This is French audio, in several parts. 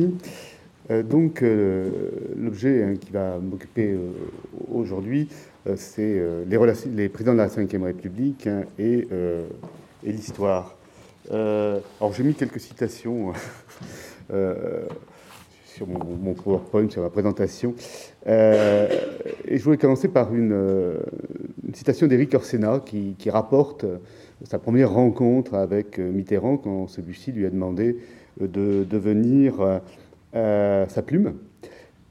Merci. donc, l'objet hein, qui va m'occuper aujourd'hui, c'est les, présidents de la Ve République hein, et, l'histoire. alors, j'ai mis quelques citations sur mon, PowerPoint, sur ma présentation. et je voulais commencer par une, citation d'Éric Orsena qui, rapporte sa première rencontre avec euh, Mitterrand quand celui-ci lui a demandé euh, de devenir euh, sa plume.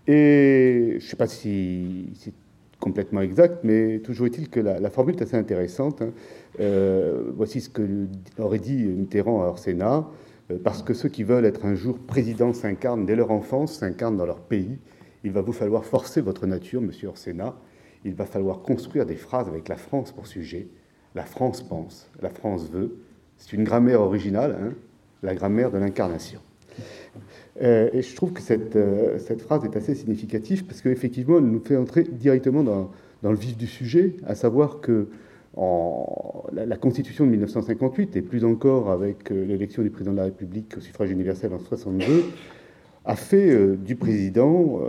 Et je ne sais pas si c'est complètement exact, mais toujours est-il que la, formule est assez intéressante. Hein. voici ce que aurait dit Mitterrand à Orsena. Parce que ceux qui veulent être un jour président s'incarnent dès leur enfance, s'incarnent dans leur pays. Il va vous falloir forcer votre nature, monsieur Orsena. Il va falloir construire des phrases avec la France pour sujet la France pense, la France veut. C'est une grammaire originale, hein, la grammaire de l'incarnation. Euh, et je trouve que cette, euh, cette, phrase est assez significative parce qu'effectivement, elle nous fait entrer directement dans, le vif du sujet, à savoir que la, Constitution de 1958, et plus encore avec euh, l'élection du président de la République au suffrage universel en 62, a fait du président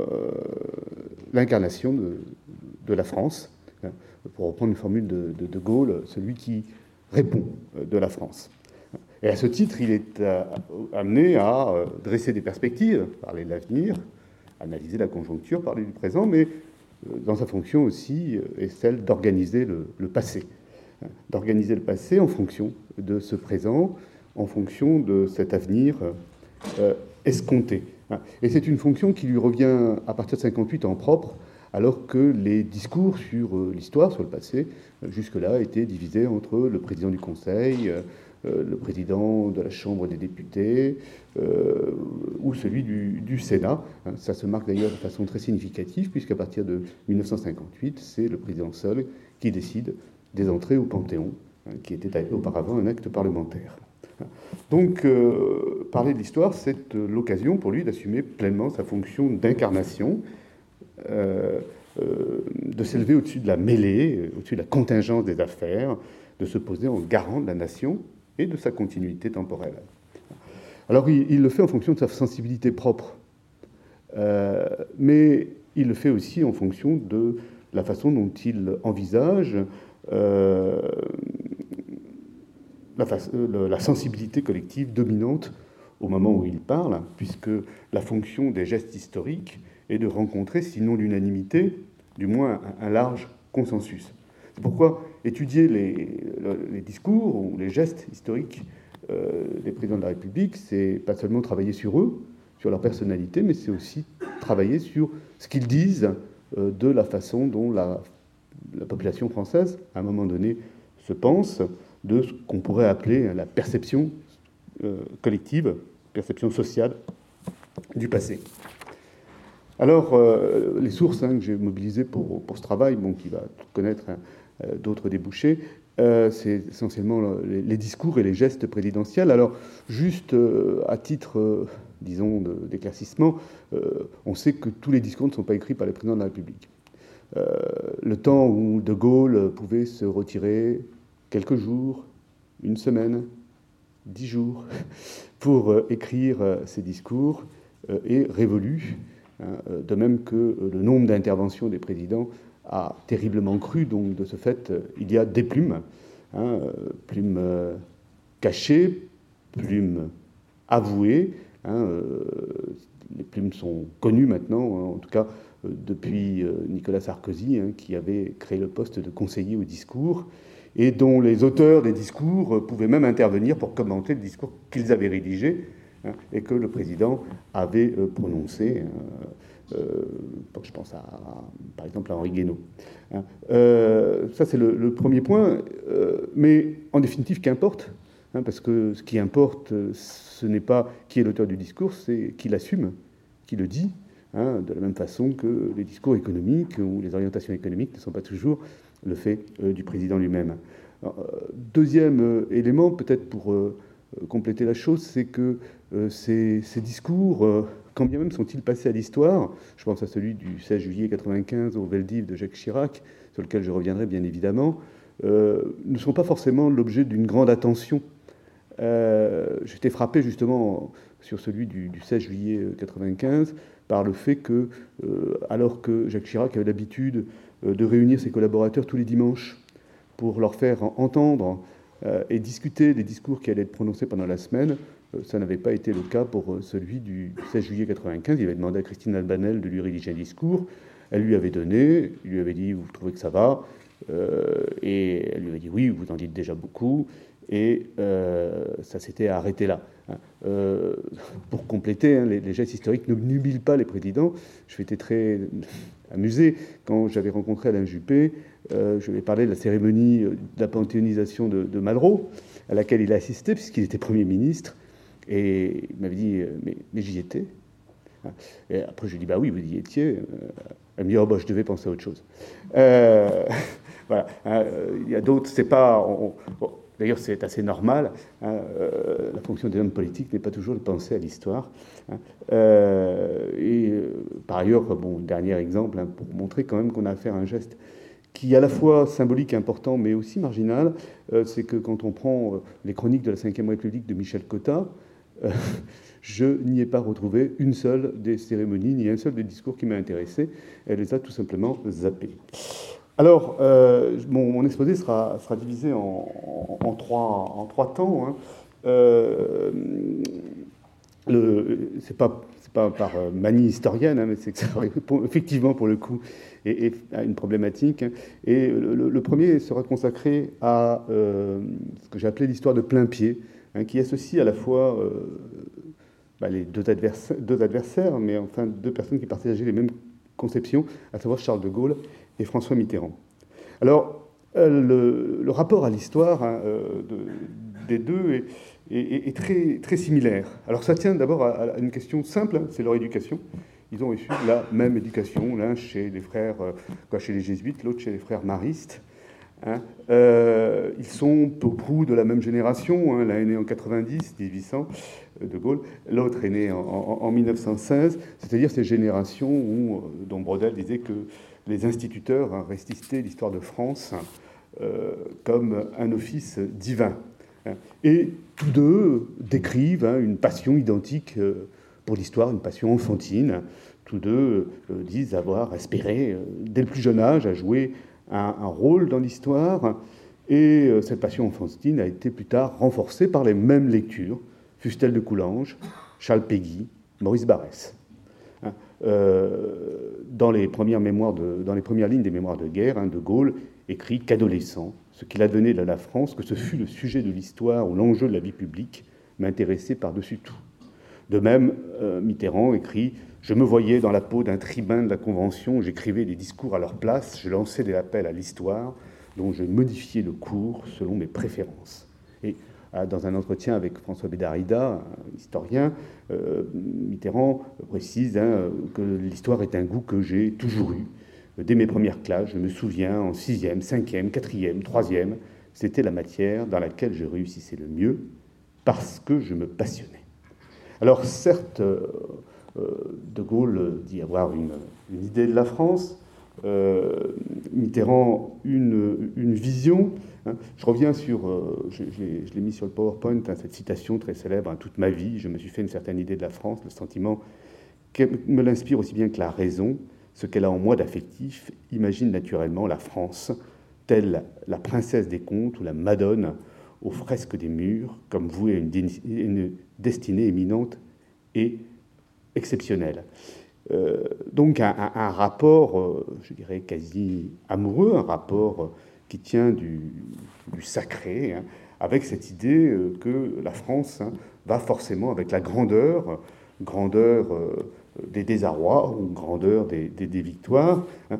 l'incarnation de, la France pour reprendre une formule de, de, Gaulle, celui qui répond de la France. Et à ce titre, il est euh, amené à euh, dresser des perspectives, parler de l'avenir, analyser la conjoncture, parler du présent, mais dans sa fonction aussi est celle d'organiser le, passé. D'organiser le passé en fonction de ce présent, en fonction de cet avenir escompté. Et c'est une fonction qui lui revient à partir de 58 en propre, alors que les discours sur euh, l'histoire, sur le passé, euh, jusque-là étaient divisés entre le président du Conseil, euh, le président de la Chambre des députés ou celui du, Sénat. Hein, ça se marque d'ailleurs de façon très significative, puisqu'à partir de 1958, c'est le président seul qui décide des entrées au Panthéon, hein, qui était auparavant un acte parlementaire. Donc, parler de l'histoire, c'est l'occasion pour lui d'assumer pleinement sa fonction d'incarnation euh, euh, de s'élever au-dessus de la mêlée, au-dessus de la contingence des affaires, de se poser en garant de la nation et de sa continuité temporelle. Alors il, le fait en fonction de sa sensibilité propre, euh, mais il le fait aussi en fonction de la façon dont il envisage la, la, sensibilité collective dominante au moment où il parle, puisque la fonction des gestes historiques et de rencontrer, sinon l'unanimité, du moins un, large consensus. Pourquoi étudier les, discours ou les gestes historiques euh, des présidents de la République, c'est pas seulement travailler sur eux, sur leur personnalité, mais c'est aussi travailler sur ce qu'ils disent euh, de la façon dont la, population française, à un moment donné, se pense de ce qu'on pourrait appeler la perception euh, collective, perception sociale du passé. Alors, les sources hein, que j'ai mobilisées pour, ce travail, bon, qui va connaître hein, d'autres débouchés, euh, c'est essentiellement les, discours et les gestes présidentiels. Alors, juste à titre, disons, d'éclaircissement, on sait que tous les discours ne sont pas écrits par le président de la République. le temps où De Gaulle pouvait se retirer quelques jours, une semaine, dix jours, pour écrire ses discours est révolu. Hein, euh, de même que euh, le nombre d'interventions des présidents a terriblement cru. Donc, de ce fait, euh, il y a des plumes, hein, plumes cachées, plumes avouées. Hein, les plumes sont connues maintenant, en tout cas depuis Nicolas Sarkozy, qui avait créé le poste de conseiller au discours, et dont les auteurs des discours pouvaient même intervenir pour commenter le discours qu'ils avaient rédigé Hein, et que le président avait euh, prononcé. Euh, euh, je pense à, par exemple à Henri Guénaud. Hein. ça, c'est le, premier point. mais en définitive, qu'importe hein, Parce que ce qui importe, ce n'est pas qui est l'auteur du discours, c'est qui l'assume, qui le dit, de la même façon que les discours économiques ou les orientations économiques ne sont pas toujours le fait du président lui-même. Deuxième élément, peut-être pour compléter la chose, c'est que euh, ces, discours, euh, quand bien même sont-ils passés à l'histoire, je pense à celui du 16 juillet 95 au Veldiv de Jacques Chirac, sur lequel je reviendrai bien évidemment, euh, ne sont pas forcément l'objet d'une grande attention. J'étais frappé justement sur celui du, 16 juillet 1995 par le fait que, alors que Jacques Chirac avait l'habitude de réunir ses collaborateurs tous les dimanches pour leur faire entendre et discuter des discours qui allaient être prononcés pendant la semaine, ça n'avait pas été le cas pour celui du 16 juillet 1995. Il avait demandé à Christine Albanel de lui rédiger un discours. Elle lui avait donné, il lui avait dit Vous trouvez que ça va? Euh, Et elle lui avait dit Oui, vous en dites déjà beaucoup. Et euh, ça s'était arrêté là. Hein. Euh, pour compléter, hein, les, gestes historiques ne nubilent pas les présidents. Je été très amusé quand j'avais rencontré Alain Juppé. je lui ai parlé de la cérémonie de la panthéonisation de, de Malraux, à laquelle il a assisté, puisqu'il était Premier ministre. Et il m'avait dit Mais, mais j'y étais. Hein. Et après, je lui ai dit Bah oui, vous y étiez. Elle me dit, oh, bah, je devais penser à autre chose. Euh, voilà. Hein, il y a d'autres, c'est pas. D'ailleurs, c'est assez normal. Hein, euh, la fonction des hommes politiques n'est pas toujours de penser à l'histoire. Hein. Euh, et par ailleurs, bon, dernier exemple, pour montrer quand même qu'on a affaire à un geste qui est à la fois symbolique important, mais aussi marginal, c'est que quand on prend les chroniques de la Ve République de Michel Cotta, je n'y ai pas retrouvé une seule des cérémonies, ni un seul des discours qui m'a intéressé. Elle les a tout simplement zappés. Alors, euh, mon, exposé sera, divisé en, trois, temps. Hein. Euh, c'est pas, par euh, manie historienne, hein, mais c'est que ça répond effectivement pour le coup et, à une problématique. Hein. Et le, premier sera consacré à euh, ce que j'ai appelé l'histoire de plein pied, hein, qui associe à la fois bah, les deux adversaires, mais enfin deux personnes qui partageaient les mêmes conceptions, à savoir Charles de Gaulle et François Mitterrand. Alors, euh, le, rapport à l'histoire hein, euh, des deux est, très, similaire. Alors, ça tient d'abord à, une question simple, hein, c'est leur éducation. Ils ont reçu la même éducation, l'un chez les frères, euh, quoi, chez les jésuites, l'autre chez les frères maristes. Hein. Euh, ils sont au prou de la même génération. Hein. L'un est né en 90, 1800, euh, de Gaulle. L'autre est né en, 1916. C'est-à-dire ces générations où, euh, dont Brodel disait que les instituteurs hein, l'histoire de France comme un office divin. Et tous deux décrivent une passion identique pour l'histoire, une passion enfantine. Tous deux disent avoir aspiré, dès le plus jeune âge, à jouer un, rôle dans l'histoire. Et euh, cette passion enfantine a été plus tard renforcée par les mêmes lectures, Fustel de Coulanges, Charles Péguy, Maurice Barrès. Hein, euh, dans, les premières lignes des mémoires de guerre, hein, De Gaulle écrit qu'adolescent, ce qu'il a donné de la France, que ce fut le sujet de l'histoire ou l'enjeu de la vie publique, m'intéressait par-dessus tout. De même, euh, Mitterrand écrit je me voyais dans la peau d'un tribun de la Convention, j'écrivais des discours à leur place, je lançais des appels à l'histoire, dont je modifiais le cours selon mes préférences. Et euh, dans un entretien avec François Bédarida, historien, euh, Mitterrand précise hein, que l'histoire est un goût que j'ai toujours eu. Dès mes premières classes, je me souviens, en sixième, cinquième, quatrième, troisième, c'était la matière dans laquelle je réussissais le mieux parce que je me passionnais. Alors certes, euh, euh, de Gaulle dit avoir une, idée de la France, euh, Mitterrand une, vision. Hein. Je reviens sur, je, l'ai mis sur le PowerPoint, hein, cette citation très célèbre, hein, toute ma vie, je me suis fait une certaine idée de la France, le sentiment qu'elle me l'inspire aussi bien que la raison, ce qu'elle a en moi d'affectif, imagine naturellement la France, telle la princesse des contes ou la Madone aux fresques des murs, comme vouée à une, une destinée éminente et exceptionnel. Euh, donc un, rapport, euh, je dirais, quasi amoureux, un rapport euh, qui tient du, sacré, hein, avec cette idée que la France hein, va forcément avec la grandeur, grandeur des désarrois ou grandeur des, victoires, hein,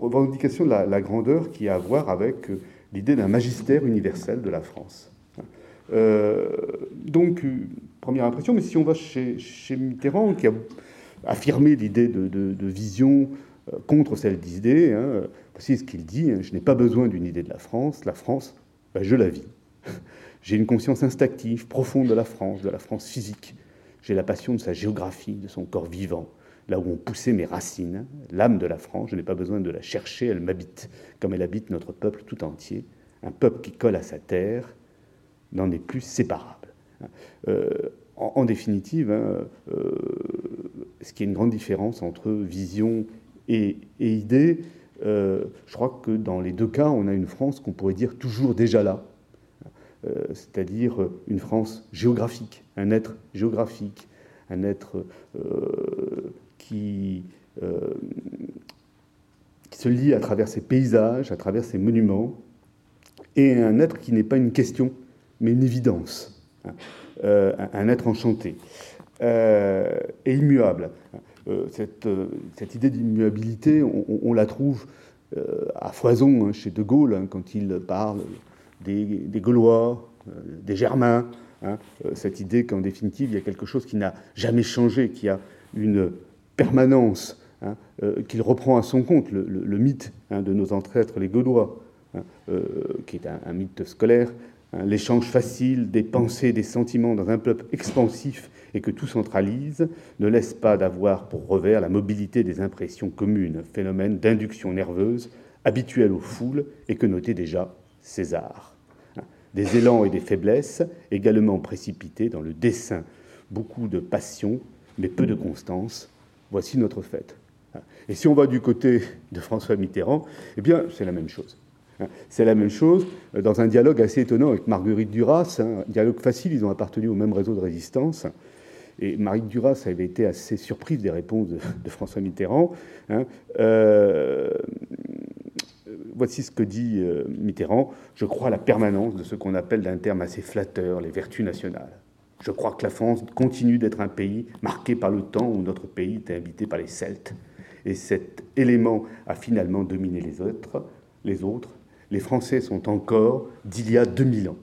revendication de la, grandeur qui a à voir avec l'idée d'un magistère universel de la France. Donc première impression, mais si on va chez, Mitterrand, qui a affirmé l'idée de, vision euh, contre celle d'idée, hein, voici ce qu'il dit, hein, je n'ai pas besoin d'une idée de la France, la France, ben, je la vis. J'ai une conscience instinctive, profonde de la France, de la France physique. J'ai la passion de sa géographie, de son corps vivant, là où ont poussé mes racines, l'âme de la France, je n'ai pas besoin de la chercher, elle m'habite, comme elle habite notre peuple tout entier, un peuple qui colle à sa terre, n'en est plus séparable. En, définitive, hein, ce qui est une grande différence entre vision et, idée, je crois que dans les deux cas, on a une France qu'on pourrait dire toujours déjà là, c'est-à-dire une France géographique, un être géographique, un être qui qui se lie à travers ses paysages, à travers ses monuments, et un être qui n'est pas une question, mais une évidence, hein. euh, un être enchanté euh, et immuable. Euh, cette, idée d'immuabilité, on, la trouve à foison hein, chez De Gaulle, hein, quand il parle des, Gaulois, des Germains, cette idée qu'en définitive, il y a quelque chose qui n'a jamais changé, qui a une permanence qu'il reprend à son compte, le, mythe de nos ancêtres, les Gaulois, qui est un, mythe scolaire, l'échange facile des pensées, des sentiments dans un peuple expansif et que tout centralise, ne laisse pas d'avoir pour revers la mobilité des impressions communes, phénomène d'induction nerveuse habituel aux foules et que notait déjà César. Des élans et des faiblesses également précipités dans le dessin, beaucoup de passion, mais peu de constance. Voici notre fête. Et si on va du côté de François Mitterrand, eh bien, c'est la même chose. C'est la même chose dans un dialogue assez étonnant avec Marguerite Duras, un dialogue facile, ils ont appartenu au même réseau de résistance. Et Marguerite Duras avait été assez surprise des réponses de, François Mitterrand. Hein. Euh, voici ce que dit euh, Mitterrand. Je crois à la permanence de ce qu'on appelle d'un terme assez flatteur les vertus nationales. Je crois que la France continue d'être un pays marqué par le temps où notre pays était habité par les Celtes et cet élément a finalement dominé les autres. Les autres, les Français sont encore d'il y a 2000 ans.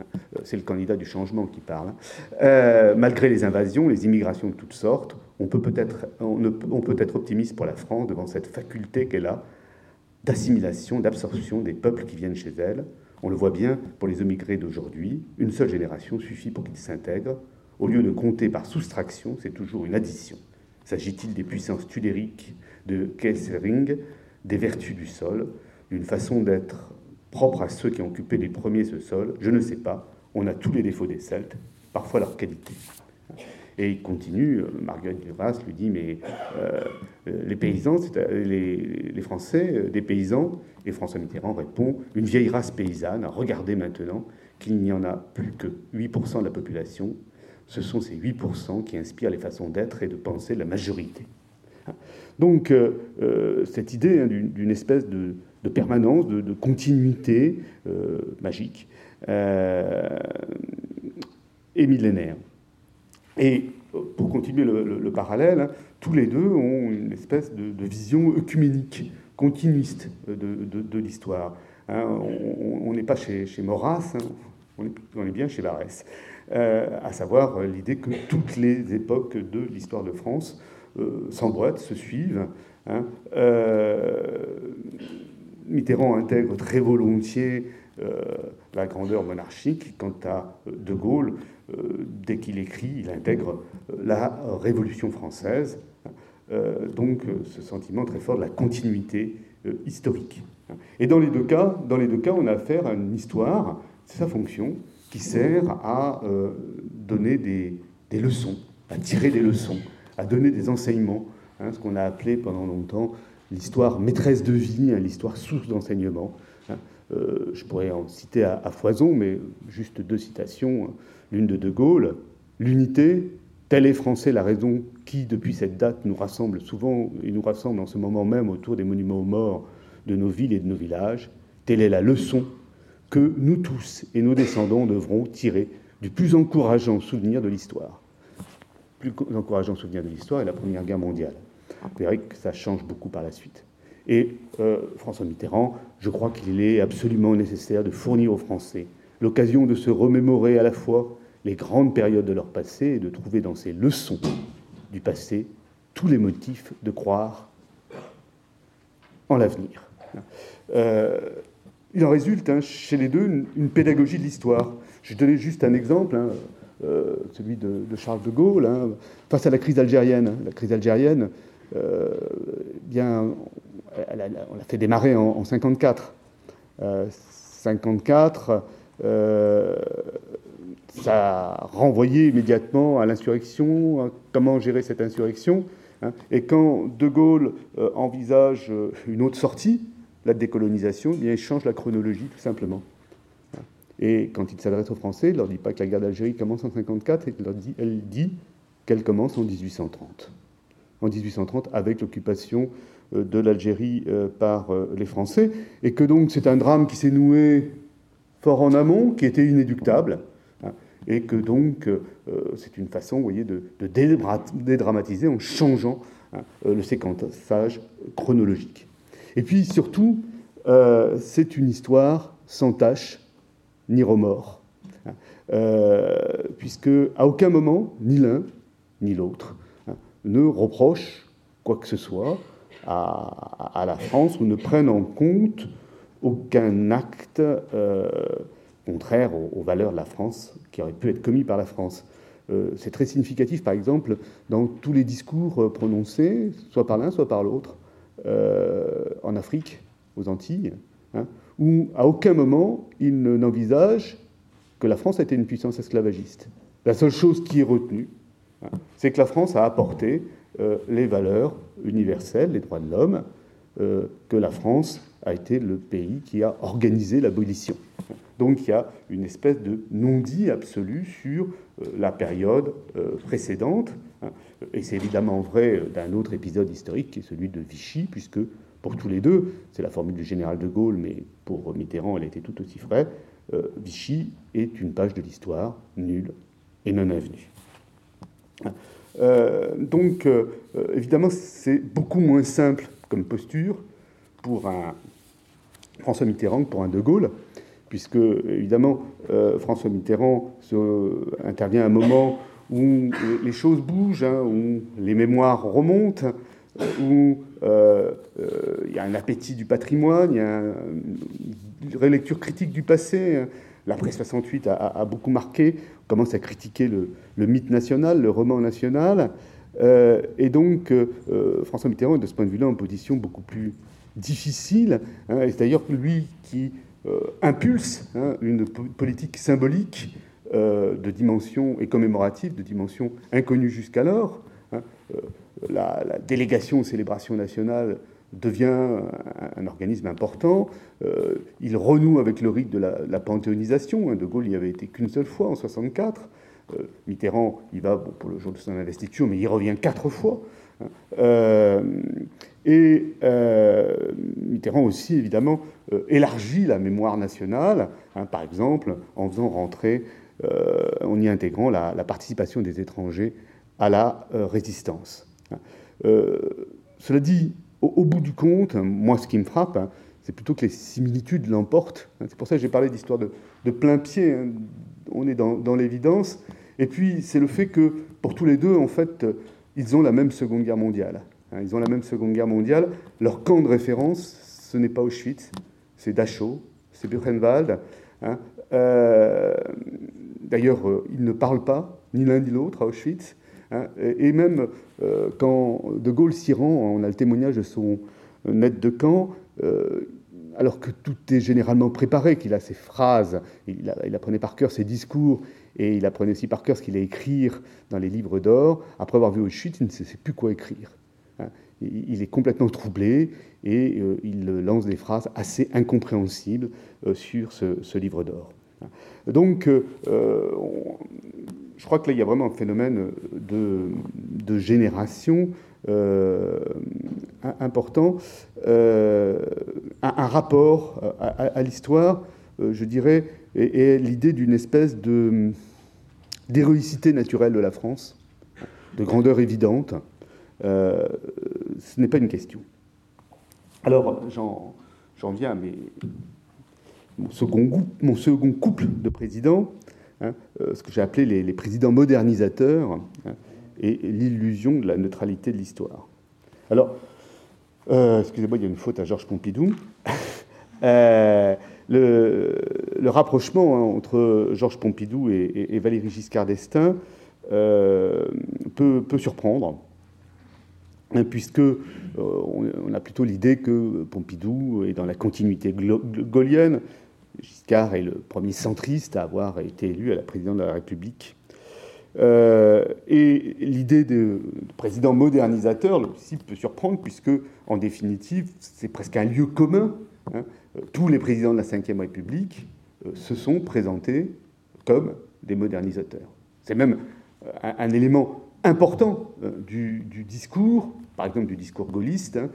Euh, c'est le candidat du changement qui parle. Hein. Euh, malgré les invasions, les immigrations de toutes sortes, on peut être optimiste pour la France devant cette faculté qu'elle a d'assimilation, d'absorption des peuples qui viennent chez elle. On le voit bien pour les immigrés d'aujourd'hui. Une seule génération suffit pour qu'ils s'intègrent. Au lieu de compter par soustraction, c'est toujours une addition. S'agit-il des puissances tudériques de Kessering, des vertus du sol, d'une façon d'être propre à ceux qui ont occupé les premiers ce sol Je ne sais pas. On a tous les défauts des Celtes, parfois leur qualité. Et il continue, euh, Marguerite Duras lui dit, mais euh, les paysans, les, les, Français, euh, des paysans, et François Mitterrand répond, une vieille race paysanne, regardez maintenant qu'il n'y en a plus que 8% de la population ce sont ces 8% qui inspirent les façons d'être et de penser de la majorité. Donc, euh, euh, cette idée hein, d'une espèce de, permanence, de, continuité euh, magique est millénaire. Et pour continuer le, parallèle, hein, tous les deux ont une espèce de, vision œcuménique, continuiste de, l'histoire. Hein. on n'est pas chez, chez Maurras, on, est, bien chez Varès. Euh, à savoir l'idée que toutes les époques de l'histoire de France s'emboîtent, se suivent. Hein. Mitterrand intègre très volontiers la grandeur monarchique. Quant à De Gaulle, dès qu'il écrit, il intègre la Révolution française. donc ce sentiment très fort de la continuité historique. Et dans les deux cas, dans les deux cas, on a affaire à une histoire, c'est sa fonction, qui sert à euh, donner des, leçons, à tirer des leçons, à donner des enseignements, hein, ce qu'on a appelé pendant longtemps l'histoire maîtresse de vie, hein, l'histoire source d'enseignement. Hein. Euh, je pourrais en citer à, foison, mais juste deux citations. L'une de De Gaulle, l'unité, telle est français la raison qui, depuis cette date, nous rassemble souvent et nous rassemble en ce moment même autour des monuments aux morts de nos villes et de nos villages. Telle est la leçon que nous tous et nos descendants devrons tirer du plus encourageant souvenir de l'histoire. Encourageant souvenir de l'histoire est la Première Guerre mondiale. Vous verrez que ça change beaucoup par la suite. Et euh, François Mitterrand, je crois qu'il est absolument nécessaire de fournir aux Français l'occasion de se remémorer à la fois les grandes périodes de leur passé et de trouver dans ces leçons du passé tous les motifs de croire en l'avenir. Euh, il en résulte hein, chez les deux une, pédagogie de l'histoire. Je donner juste un exemple, hein, euh, celui de, Charles de Gaulle, hein, face à la crise algérienne. La crise algérienne, euh, bien, on l'a fait démarrer en, 1954. 54, ça a renvoyé immédiatement à l'insurrection, comment gérer cette insurrection. Hein. Et quand De Gaulle envisage une autre sortie, la décolonisation, eh il change la chronologie tout simplement. Et quand il s'adresse aux Français, il ne leur dit pas que la guerre d'Algérie commence en 1954, et leur dit, elle dit qu'elle commence en 1830. En 1830, avec l'occupation euh, de l'Algérie euh, par euh, les Français, et que donc c'est un drame qui s'est noué fort en amont, qui était inéductable, hein, et que donc c'est une façon, vous voyez, de, dédramatiser en changeant hein, le séquençage chronologique. Et puis surtout, c'est une histoire sans tâche ni remords, hein, euh, puisque à aucun moment, ni l'un ni l'autre hein, ne reprochent quoi que ce soit à, la France ou ne prennent en compte aucun acte euh, contraire aux, valeurs de la France qui aurait pu être commis par la France. Euh, c'est très significatif, par exemple, dans tous les discours prononcés, soit par l'un, soit par l'autre, en Afrique, aux Antilles, hein, où à aucun moment il n'envisage que la France a été une puissance esclavagiste. La seule chose qui est retenue, hein, c'est que la France a apporté euh, les valeurs universelles, les droits de l'homme, euh, que la France a été le pays qui a organisé l'abolition. Donc il y a une espèce de non-dit absolu sur euh, la période précédente, hein. et c'est évidemment vrai d'un autre épisode historique qui est celui de Vichy, puisque pour tous les deux, c'est la formule du général de Gaulle, mais pour Mitterrand, elle était tout aussi vraie, euh, Vichy est une page de l'histoire nulle et non avenue. Euh, donc, euh, évidemment, c'est beaucoup moins simple comme posture pour un François Mitterrand que pour un De Gaulle, puisque, évidemment, François Mitterrand intervient à un moment où les choses bougent, hein, où les mémoires remontent, où il y a un appétit du patrimoine, il y a une relecture critique du passé. L'après 68 a, beaucoup marqué, on commence à critiquer le, mythe national, le roman national. Euh, et donc, François Mitterrand est de ce point de vue-là en position beaucoup plus difficile. Hein, c'est d'ailleurs lui qui impulse hein, une politique symbolique de dimension et commémorative, de dimension inconnue jusqu'alors. Hein, la, délégation aux célébrations nationales devient un, organisme important. Euh, il renoue avec le rite de la, panthéonisation. Hein. De Gaulle n'y avait été qu'une seule fois en 64. Euh, Mitterrand, il va pour le jour de son investiture, mais il revient quatre fois. Hein. Euh, et Mitterrand aussi, évidemment, élargit la mémoire nationale, hein, par exemple, en faisant rentrer, en y intégrant la, participation des étrangers à la résistance. Euh, cela dit, au, bout du compte, moi, ce qui me frappe, hein, c'est plutôt que les similitudes l'emportent. Hein. C'est pour ça que j'ai parlé d'histoire de, plein pied. Hein. On est dans, l'évidence. Et puis, c'est le fait que, pour tous les deux, en fait, ils ont la même Seconde Guerre mondiale. Ils ont la même Seconde Guerre mondiale. Leur camp de référence, ce n'est pas Auschwitz, c'est Dachau, c'est Buchenwald. Euh, d'ailleurs, euh, ils ne parlent pas, ni l'un ni l'autre, à Auschwitz. Hein, et même euh, quand De Gaulle s'y rend, on a le témoignage de son aide de camp, euh, alors que tout est généralement préparé, qu'il a ses phrases, il, apprenait par cœur ses discours, et il apprenait aussi par cœur ce qu'il allait écrire dans les livres d'or. Après avoir vu Auschwitz, il ne sait plus quoi écrire. Hein. Il est complètement troublé et euh, il lance des phrases assez incompréhensibles sur ce, livre d'or. Hein. Donc, je crois que là, il y a vraiment un phénomène de, génération euh, important, euh, un, rapport à, l'histoire, euh, je dirais, et, l'idée d'une espèce de d'héroïcité naturelle de la France, de grandeur évidente. ce n'est pas une question. Alors, j'en viens à mon second couple de présidents. Hein, euh, ce que j'ai appelé les, présidents modernisateurs hein, et, l'illusion de la neutralité de l'histoire. Alors, euh, excusez-moi, il y a une faute à Georges Pompidou. Euh, le, rapprochement hein, entre Georges Pompidou et, Valéry Giscard d'Estaing peut, surprendre, puisque on, a plutôt l'idée que Pompidou est dans la continuité gaulienne, Giscard est le premier centriste à avoir été élu à la présidence de la République. Euh, et l'idée de, président modernisateur, là aussi, peut surprendre, puisque, en définitive, c'est presque un lieu commun. Hein. Tous les présidents de la Ve République euh, se sont présentés comme des modernisateurs. C'est même un, élément important du, discours, par exemple du discours gaulliste, hein,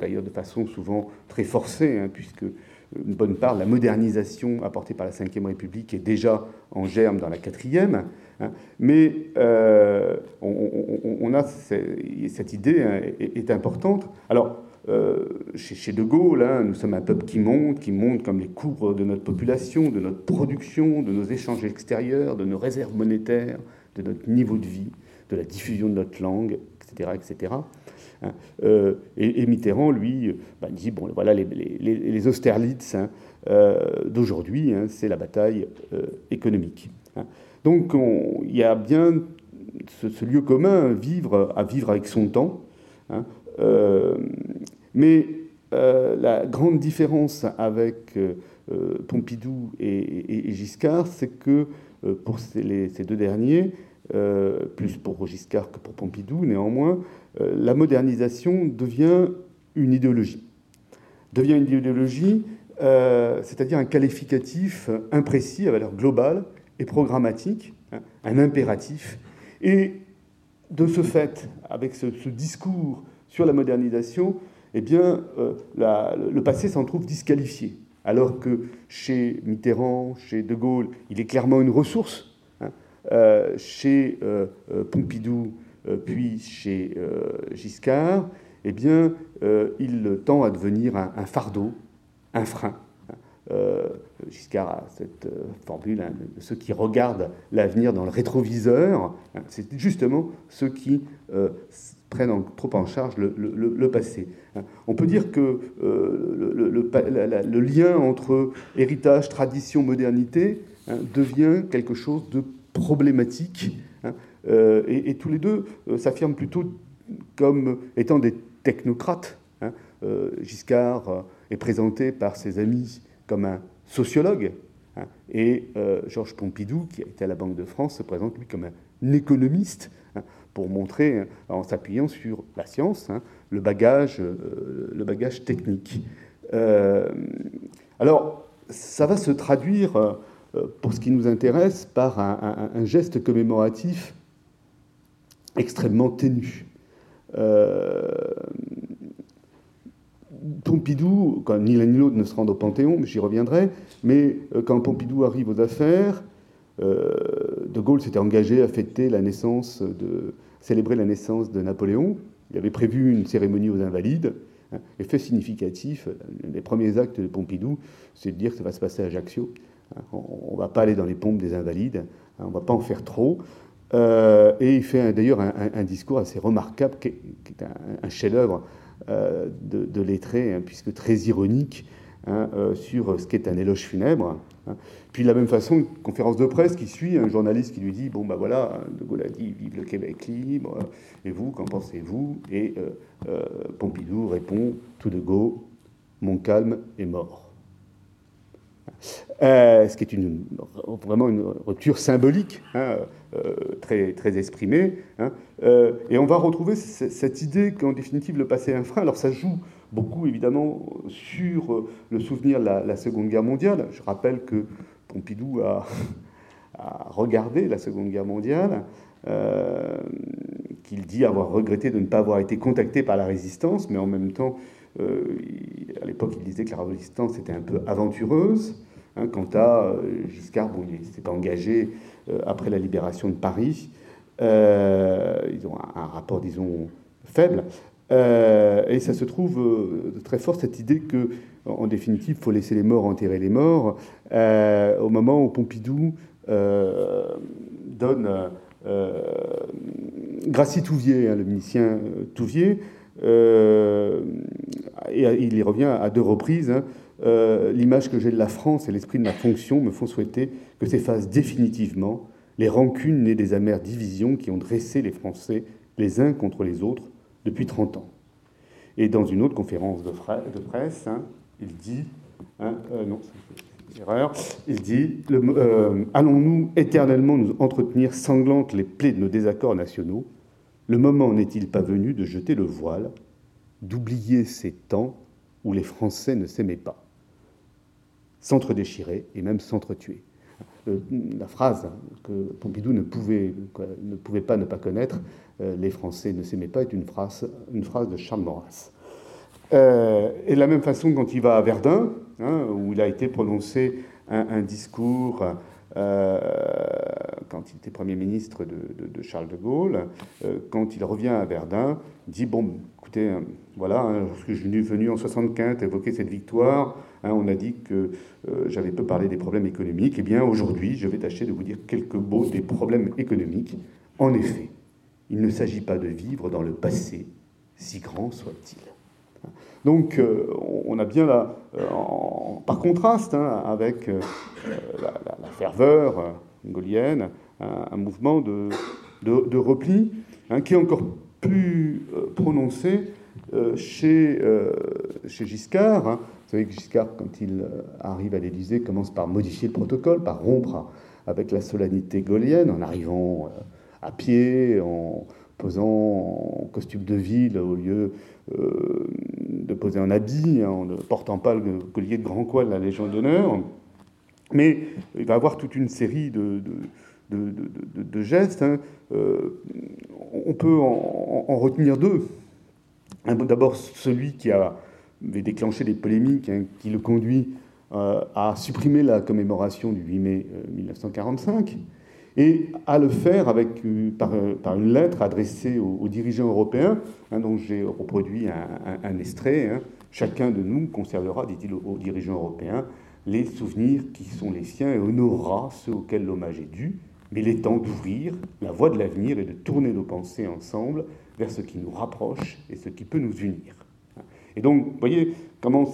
d'ailleurs de façon souvent très forcée, hein, puisque une bonne part la modernisation apportée par la Ve République est déjà en germe dans la quatrième. Hein. mais euh, on, a cette idée hein, est, importante. Alors, euh, chez, De Gaulle, hein, nous sommes un peuple qui monte, qui monte comme les courbes de notre population, de notre production, de nos échanges extérieurs, de nos réserves monétaires, de notre niveau de vie, de la diffusion de notre langue, etc. etc. Hein. Euh, et, Mitterrand, lui, bah, dit bon, voilà, les, les, Austerlitz hein, euh, d'aujourd'hui, hein, c'est la bataille euh, économique. Donc, il y a bien ce, lieu commun vivre, à vivre avec son temps. mais la grande différence avec Pompidou et, Giscard, c'est que pour ces, deux derniers, plus pour Giscard que pour Pompidou, néanmoins, euh, la modernisation devient une idéologie. Devient une idéologie, euh, c'est-à-dire un qualificatif imprécis à valeur globale et programmatique, hein, un impératif. Et de ce fait, avec ce, discours sur la modernisation, eh bien, euh, le passé s'en trouve disqualifié. Alors que chez Mitterrand, chez De Gaulle, il est clairement une ressource. Hein. chez Pompidou, euh, puis chez euh, Giscard, eh bien, euh, il tend à devenir un, fardeau, un frein. Giscard a cette formule hein, ceux qui regardent l'avenir dans le rétroviseur. Hein, c'est justement ceux qui prennent trop en charge le, passé. Hein. On peut dire que le, lien entre héritage, tradition, modernité devient quelque chose de problématique euh, et, tous les deux euh, s'affirment plutôt comme étant des technocrates. Hein. Euh, Giscard est présenté par ses amis comme un sociologue, hein. et Georges Pompidou, qui a été à la Banque de France, se présente lui comme un économiste, hein, pour montrer, en s'appuyant sur la science, le, bagage, le bagage technique. alors, ça va se traduire, pour ce qui nous intéresse, par un geste commémoratif extrêmement ténu. Euh, Pompidou, ni l'un ni l'autre ne se rendent au Panthéon, j'y reviendrai, mais euh, quand Pompidou arrive aux affaires, euh, De Gaulle s'était engagé à fêter la naissance de, célébrer la naissance de Napoléon. Il avait prévu une cérémonie aux Invalides. Hein, et fait significatif, les premiers actes de Pompidou, c'est de dire que ça va se passer à Ajaccio. Hein, on ne va pas aller dans les pompes des Invalides, hein, on ne va pas en faire trop. Euh, et il fait d'ailleurs un, discours assez remarquable, qui est, un, chef-d'œuvre euh, de, lettré, hein, puisque très ironique, hein, euh, sur ce qu'est un éloge funèbre. Hein. Puis de la même façon, une conférence de presse qui suit, un journaliste qui lui dit Bon, ben voilà, De Gaulle a dit Vive le Québec libre, et vous, qu'en pensez-vous? Et Pompidou répond Tout de go, mon calme est mort. Euh, ce qui est une, vraiment une rupture symbolique, hein, euh, très, très exprimée. Hein. Euh, et on va retrouver cette idée qu'en définitive le passé est un frein. Alors ça joue beaucoup évidemment sur le souvenir de la, Seconde Guerre mondiale. Je rappelle que Pompidou a, a regardé la Seconde Guerre mondiale, qu'il dit avoir regretté de ne pas avoir été contacté par la résistance, mais en même temps, à l'époque, il disait que la résistance était un peu aventureuse. Hein, quant à euh, Giscard, il s'est engagé euh, après la libération de Paris. Euh, ils ont un, rapport, disons, faible. et ça se trouve très fort, cette idée que, en définitive, il faut laisser les morts enterrer les morts. au moment où Pompidou donne Gracie Touvier, hein, le minicien Touvier, et il y revient à deux reprises. Hein, euh, l'image que j'ai de la France et l'esprit de ma fonction me font souhaiter que s'effacent définitivement les rancunes nées des amères divisions qui ont dressé les Français les uns contre les autres depuis 30 ans. Et dans une autre conférence de, presse, hein, il dit Hein, non, c'est erreur. Il dit Allons-nous éternellement nous entretenir sanglantes les plaies de nos désaccords nationaux? Le moment n'est-il pas venu de jeter le voile, d'oublier ces temps où les Français ne s'aimaient pas, s'entre-déchirer et même s'entre-tuer la phrase que Pompidou ne pouvait, ne pouvait pas ne pas connaître, euh, les Français ne s'aimaient pas, est une phrase, une phrase de Charles Maurras. Euh, et de la même façon, quand il va à Verdun, hein, où il a été prononcé un, discours euh, quand il était Premier ministre de, Charles de Gaulle, quand il revient à Verdun, dit, bon, écoutez, voilà, hein, lorsque je suis venu en 75 évoquer cette victoire, Hein, on a dit que euh, j'avais peu parlé des problèmes économiques. Eh bien, aujourd'hui, je vais tâcher de vous dire quelques mots des problèmes économiques. En effet, il ne s'agit pas de vivre dans le passé, si grand soit-il. Donc, euh, on a bien là, euh, par contraste hein, avec la, ferveur gaulienne, un, mouvement de, repli hein, qui est encore plus prononcé chez, chez Giscard. Vous savez que Giscard, quand il euh, arrive à l'Élysée, commence par modifier le protocole, par rompre avec la solennité gaulienne, en arrivant euh, à pied, en posant en costume de ville au lieu euh, de poser un habit, hein, en ne portant pas le collier de grand coil de la Légion d'honneur. Mais il va avoir toute une série de, de, gestes. Hein. on peut en retenir deux. D'abord, celui qui avait déclenché des polémiques hein, qui le conduit euh, à supprimer la commémoration du 8 mai 1945 euh, et à le faire avec, euh, par, une lettre adressée aux, dirigeants européens, hein, dont j'ai reproduit un, extrait. Hein. Chacun de nous conservera, dit-il aux, dirigeants européens, les souvenirs qui sont les siens et honorera ceux auxquels l'hommage est dû. Mais il est temps d'ouvrir la voie de l'avenir et de tourner nos pensées ensemble vers ce qui nous rapproche et ce qui peut nous unir. Et donc, vous voyez comment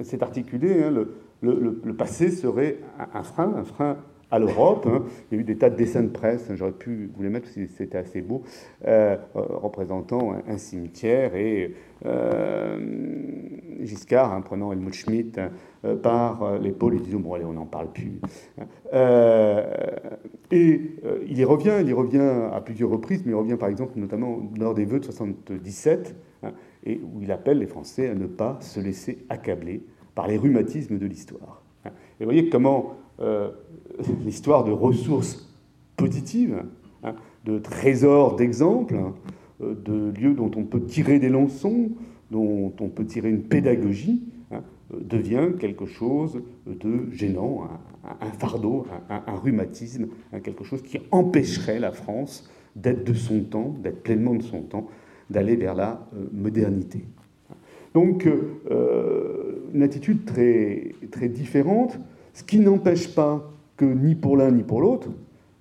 c'est articulé. Hein, le, passé serait un, frein, un frein à l'Europe. Hein. Il y a eu des tas de dessins de presse, hein, j'aurais pu vous les mettre si c'était assez beau, euh, euh, représentant un, cimetière et euh, Giscard prenant Helmut Schmidt par l'épaule et disant bon allez on n'en parle plus. Et il y revient, il y revient à plusieurs reprises, mais il revient par exemple notamment lors des vœux de 77 et où il appelle les Français à ne pas se laisser accabler par les rhumatismes de l'histoire. Et vous voyez comment euh, l'histoire de ressources positives, hein, de trésors d'exemples, hein, euh, de lieux dont on peut tirer des leçons, dont on peut tirer une pédagogie, hein, euh, devient quelque chose de gênant, un, fardeau, un, rhumatisme, quelque chose qui empêcherait la France d'être de son temps, d'être pleinement de son temps, d'aller vers la euh, modernité. Donc, euh, une attitude très, très différente, ce qui n'empêche pas que ni pour l'un ni pour l'autre,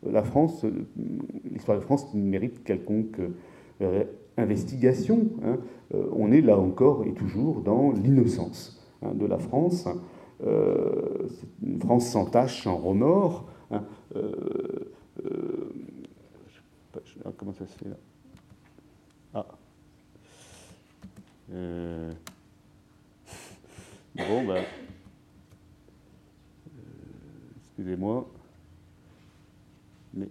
la France, euh, l'histoire de France mérite quelconque investigation. Hein. on est là encore et toujours dans l'innocence hein, de la France. une France sans tache, sans remords. Hein. comment ça se fait là ah. Euh. Bon, ben. Excusez-moi. Mais.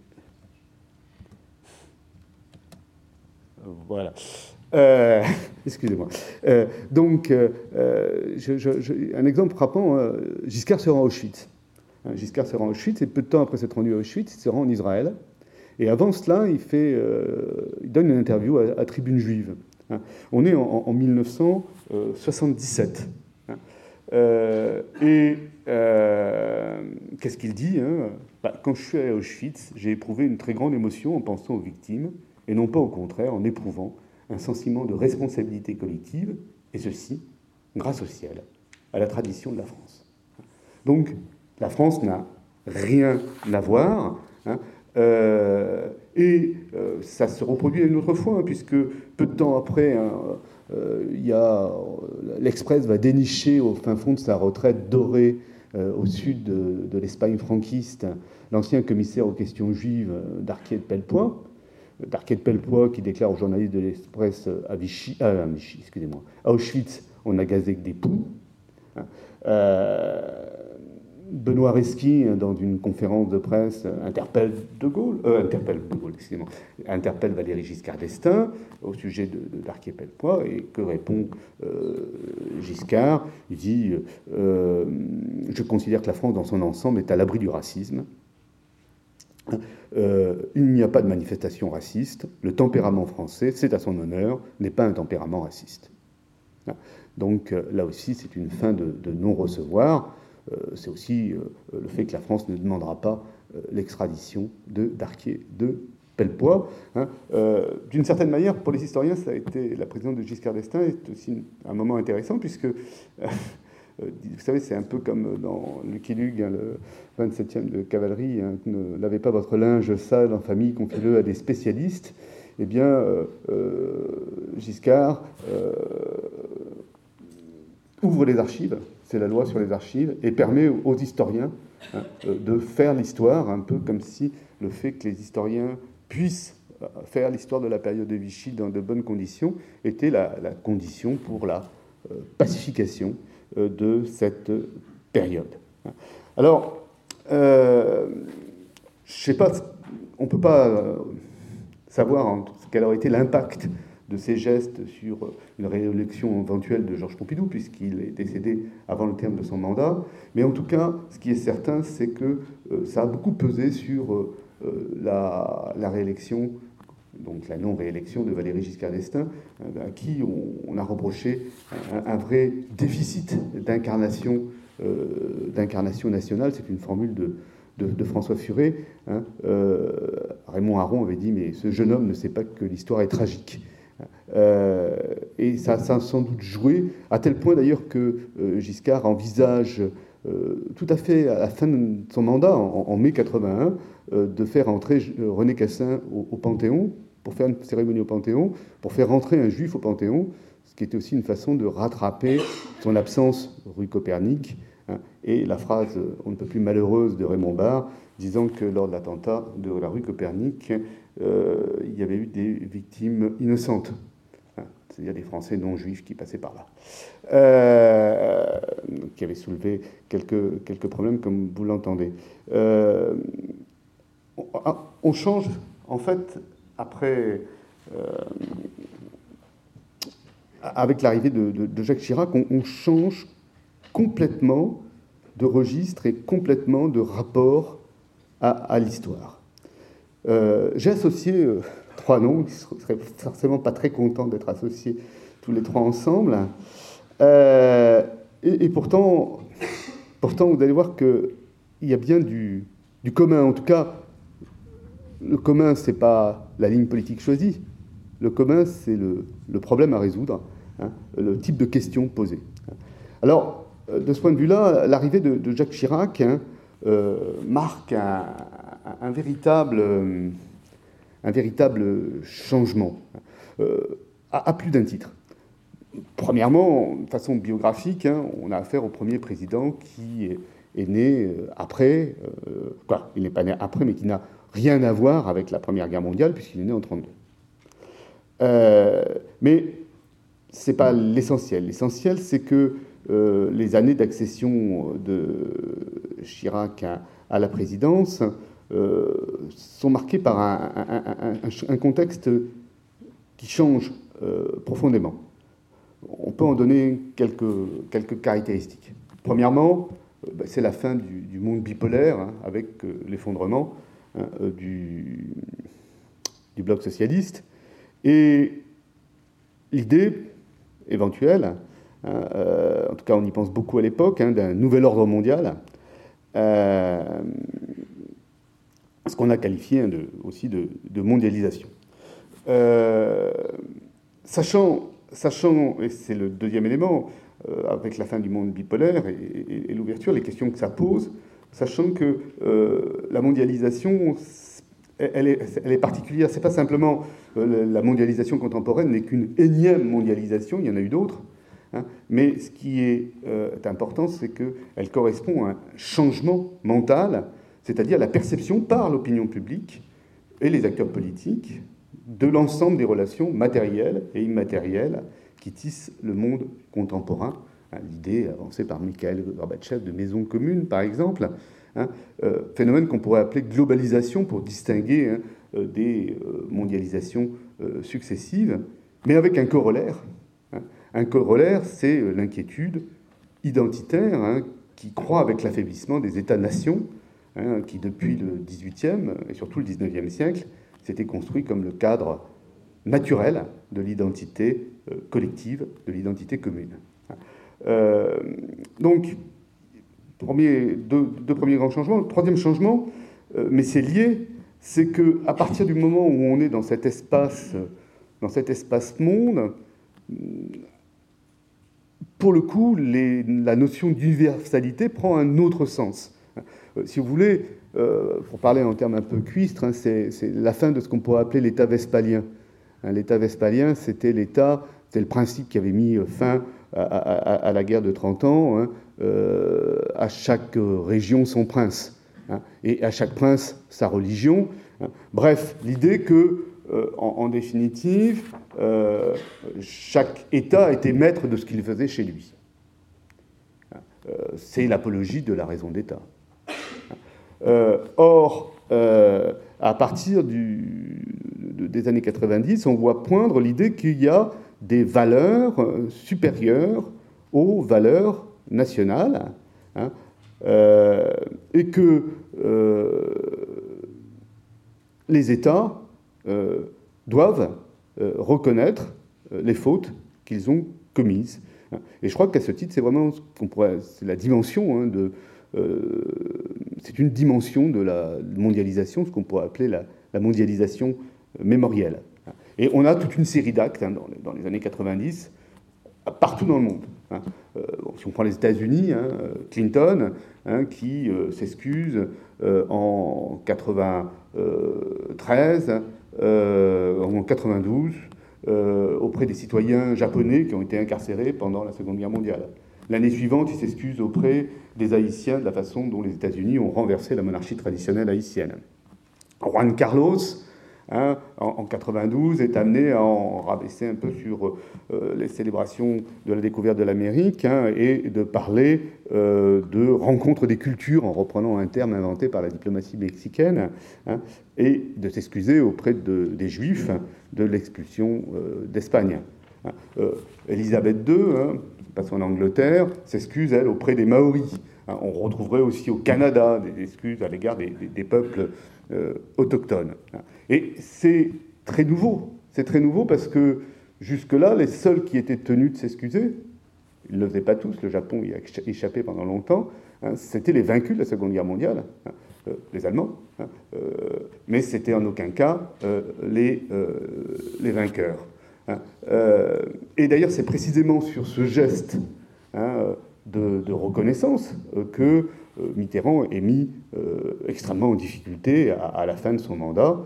Voilà. Euh, excusez-moi. donc, un exemple frappant, Giscard se rend à Auschwitz. Hein, Giscard se rend à Auschwitz et peu de temps après s'être rendu à Auschwitz, il se rend en Israël. Et avant cela, il, fait, euh, il donne une interview à, Tribune Juive. Hein. On est en, 1977. Hein. Euh, et euh, qu'est-ce qu'il dit bah, Quand je suis à Auschwitz, j'ai éprouvé une très grande émotion en pensant aux victimes, et non pas au contraire en éprouvant un sentiment de responsabilité collective, et ceci grâce au ciel, à la tradition de la France. Donc, la France n'a rien à voir. Euh, et euh, ça se reproduit une autre fois, hein, puisque peu de temps après, hein, euh, l'Express va dénicher au fin fond de sa retraite dorée au sud de, l'Espagne franquiste l'ancien commissaire aux questions juives d'Arquier de Pellepoix. D'Arquier de Pellepoix qui déclare aux journalistes de l'Express à Vichy, excusez-moi, à Auschwitz, on a gazé que des poux. Hein. Benoît Reski, dans une conférence de presse, interpelle De Gaulle, De Gaulle, interpelle Valéry Giscard d'Estaing au sujet de, de l'archipel Poix, et que répond Giscard Il dit Je considère que la France, dans son ensemble, est à l'abri du racisme. Euh, il n'y a pas de manifestation raciste. Le tempérament français, c'est à son honneur, n'est pas un tempérament raciste. Donc euh, là aussi, c'est une fin de, non-recevoir. Euh, c'est aussi le fait que la France ne demandera pas l'extradition de Darquier de Pellepoix. Hein. D'une certaine manière, pour les historiens, ça a été la présidence de Giscard d'Estaing est aussi un moment intéressant puisque vous savez, c'est un peu comme dans Lucky Luke, hein, le 27e de cavalerie, hein, ne lavez pas votre linge sale en famille, confiez-le à des spécialistes. Eh bien, euh, euh, Giscard ouvre les archives, c'est la loi sur les archives, et permet aux historiens hein, de faire l'histoire, un peu comme si le fait que les historiens puissent faire l'histoire de la période de Vichy dans de bonnes conditions était la, condition pour la pacification euh, de cette période. Alors, euh, je sais pas, on ne peut pas euh, savoir quel aurait été l'impact de ces gestes sur une réélection éventuelle de Georges Pompidou, puisqu'il est décédé avant le terme de son mandat. Mais en tout cas, ce qui est certain, c'est que ça a beaucoup pesé sur la, réélection donc la non-réélection de Valéry Giscard d'Estaing, euh, à qui on, a reproché un, vrai déficit d'incarnation euh, d'incarnation nationale. C'est une formule de, François Furet. Hein. Euh, Raymond Aron avait dit Mais ce jeune homme ne sait pas que l'histoire est tragique. et ça, a sans doute joué, à tel point d'ailleurs que Giscard envisage tout à fait à la fin de son mandat, en, mai 81, de faire entrer René Cassin au Panthéon pour faire une cérémonie au Panthéon, pour faire rentrer un juif au Panthéon, ce qui était aussi une façon de rattraper son absence rue Copernic. Hein, et la phrase on ne peut plus malheureuse de Raymond Barre, disant que lors de l'attentat de la rue Copernic, euh, il y avait eu des victimes innocentes. Hein, c'est-à-dire des Français non juifs qui passaient par là, euh, qui avaient soulevé quelques, quelques problèmes, comme vous l'entendez. Euh, on change, en fait, après, euh, avec l'arrivée de, Jacques Chirac, on, change complètement de registre et complètement de rapport à, l'histoire. Euh, j'ai associé euh, trois noms, qui ne seraient forcément pas très contents d'être associés tous les trois ensemble. Et, pourtant, pourtant, vous allez voir qu'il y a bien du commun, en tout cas le commun, ce n'est pas la ligne politique choisie. Le commun, c'est le, problème à résoudre, hein, le type de question posée. Alors, euh, de ce point de vue-là, l'arrivée de, Jacques Chirac hein, euh, marque un, véritable, un véritable changement, euh, à, plus d'un titre. Premièrement, de façon biographique, hein, on a affaire au premier président qui est, né après, quoi, il n'est pas né après, mais qui n'a rien à voir avec la Première Guerre mondiale, puisqu'il est né en 1932. Euh, mais ce n'est pas l'essentiel. L'essentiel, c'est que euh, les années d'accession de Chirac à, la présidence euh, sont marquées par un, contexte qui change profondément. On peut en donner quelques, quelques caractéristiques. Premièrement, bah, c'est la fin du, monde bipolaire, hein, avec l'effondrement Hein, euh, du, du bloc socialiste. Et l'idée éventuelle, hein, euh, en tout cas on y pense beaucoup à l'époque, hein, d'un nouvel ordre mondial, euh, ce qu'on a qualifié aussi de, mondialisation. sachant, sachant, et c'est le deuxième élément, avec la fin du monde bipolaire et l'ouverture, les questions que ça pose, sachant que euh, la mondialisation, elle est, particulière. C'est pas simplement euh, la mondialisation contemporaine n'est qu'une énième mondialisation. Il y en a eu d'autres. Hein. mais ce qui est euh, important, c'est qu'elle correspond à un changement mental, c'est-à-dire la perception par l'opinion publique et les acteurs politiques de l'ensemble des relations matérielles et immatérielles qui tissent le monde contemporain l'idée avancée par Mikhail Gorbatchev de maison commune, par exemple. Hein, euh, phénomène qu'on pourrait appeler globalisation pour distinguer hein, euh, des euh, mondialisations successives, mais avec un corollaire. Un corollaire, c'est l'inquiétude identitaire qui croît avec l'affaiblissement des États-nations, qui depuis le XVIIIe et surtout le XIXe siècle s'était construit comme le cadre naturel de l'identité collective, de l'identité commune. Donc, Premier, deux, premiers grands changements. Troisième changement, euh, mais c'est lié, c'est que à partir du moment où on est dans cet espace, dans cet espace monde, pour le coup, la notion d'universalité prend un autre sens. Euh, si vous voulez, euh, pour parler en termes un peu cuistres, hein, c'est la fin de ce qu'on pourrait appeler l'État vespalien. Hein, L'État vespalien, c'était l'État, c'est le principe qui avait mis fin à, la guerre de 30 ans, hein, euh, à chaque région son prince, hein, et à chaque prince sa religion. Hein. Bref, l'idée que, euh, en, définitive, euh, chaque État était maître de ce qu'il faisait chez lui. C'est l'apologie de la raison d'État. or, à partir des années 90, on voit poindre l'idée qu'il y a des valeurs supérieures aux valeurs nationales, hein, euh, et que euh, les États euh, doivent reconnaître les fautes qu'ils ont commises. Et je crois qu'à ce titre, c'est vraiment ce qu'on pourrait, c'est la dimension hein, de, c'est une dimension de la mondialisation, ce qu'on pourrait appeler la, mondialisation mémorielle. Et on a toute une série d'actes hein, dans, les années 90, partout dans le monde. Hein. Euh, si on prend les États-Unis, hein, Clinton, qui euh, s'excuse euh, en 93, en 92, auprès des citoyens japonais qui ont été incarcérés pendant la Seconde Guerre mondiale. L'année suivante, il s'excuse auprès des Haïtiens de la façon dont les États-Unis ont renversé la monarchie traditionnelle haïtienne. Juan Carlos, Hein, en, 92, est amené à en rabaisser un peu sur euh, les célébrations de la découverte de l'Amérique hein, et de parler euh, de rencontre des cultures en reprenant un terme inventé par la diplomatie mexicaine hein, et de s'excuser auprès des Juifs de l'expulsion euh, d'Espagne. Elisabeth II, passons en Angleterre, s'excuse, elle, auprès des Maoris. On retrouverait aussi au Canada des excuses à l'égard des, peuples autochtones. Et c'est très nouveau. C'est très nouveau parce que jusque-là, les seuls qui étaient tenus de s'excuser, ils ne le faisaient pas tous, le Japon y a échappé pendant longtemps, hein, c'était les vaincus de la Seconde Guerre mondiale, hein, euh, les Allemands, hein, euh, mais c'était en aucun cas euh, les, les vainqueurs. et d'ailleurs, c'est précisément sur ce geste de, reconnaissance que Mitterrand est mis extrêmement en difficulté à, la fin de son mandat,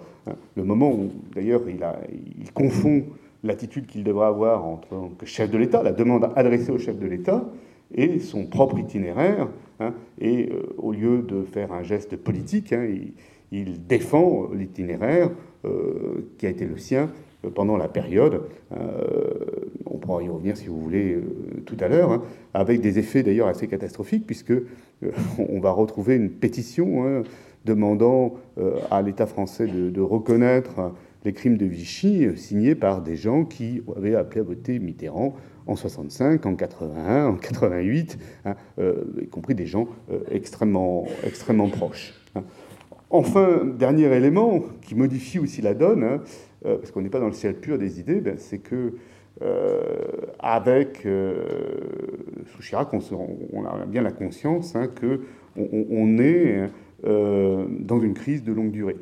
le moment où, d'ailleurs, il, confond l'attitude qu'il devra avoir en tant que chef de l'État, la demande adressée au chef de l'État, et son propre itinéraire. Hein, et euh, au lieu de faire un geste politique, hein, il, défend l'itinéraire euh, qui a été le sien euh, pendant la période. on pourra y revenir si vous voulez tout à l'heure, hein, avec des effets d'ailleurs assez catastrophiques, puisque on va retrouver une pétition demandant euh, à l'État français de, reconnaître les crimes de Vichy euh, signés par des gens qui avaient appelé à voter Mitterrand en 65, en 81, en 88, hein, euh, y compris des gens extrêmement, extrêmement proches. Hein. Enfin, dernier élément qui modifie aussi la donne, hein, parce qu'on n'est pas dans le ciel pur des idées, ben, c'est que avec sous Chirac, on, a bien la conscience que on est euh, dans une crise de longue durée.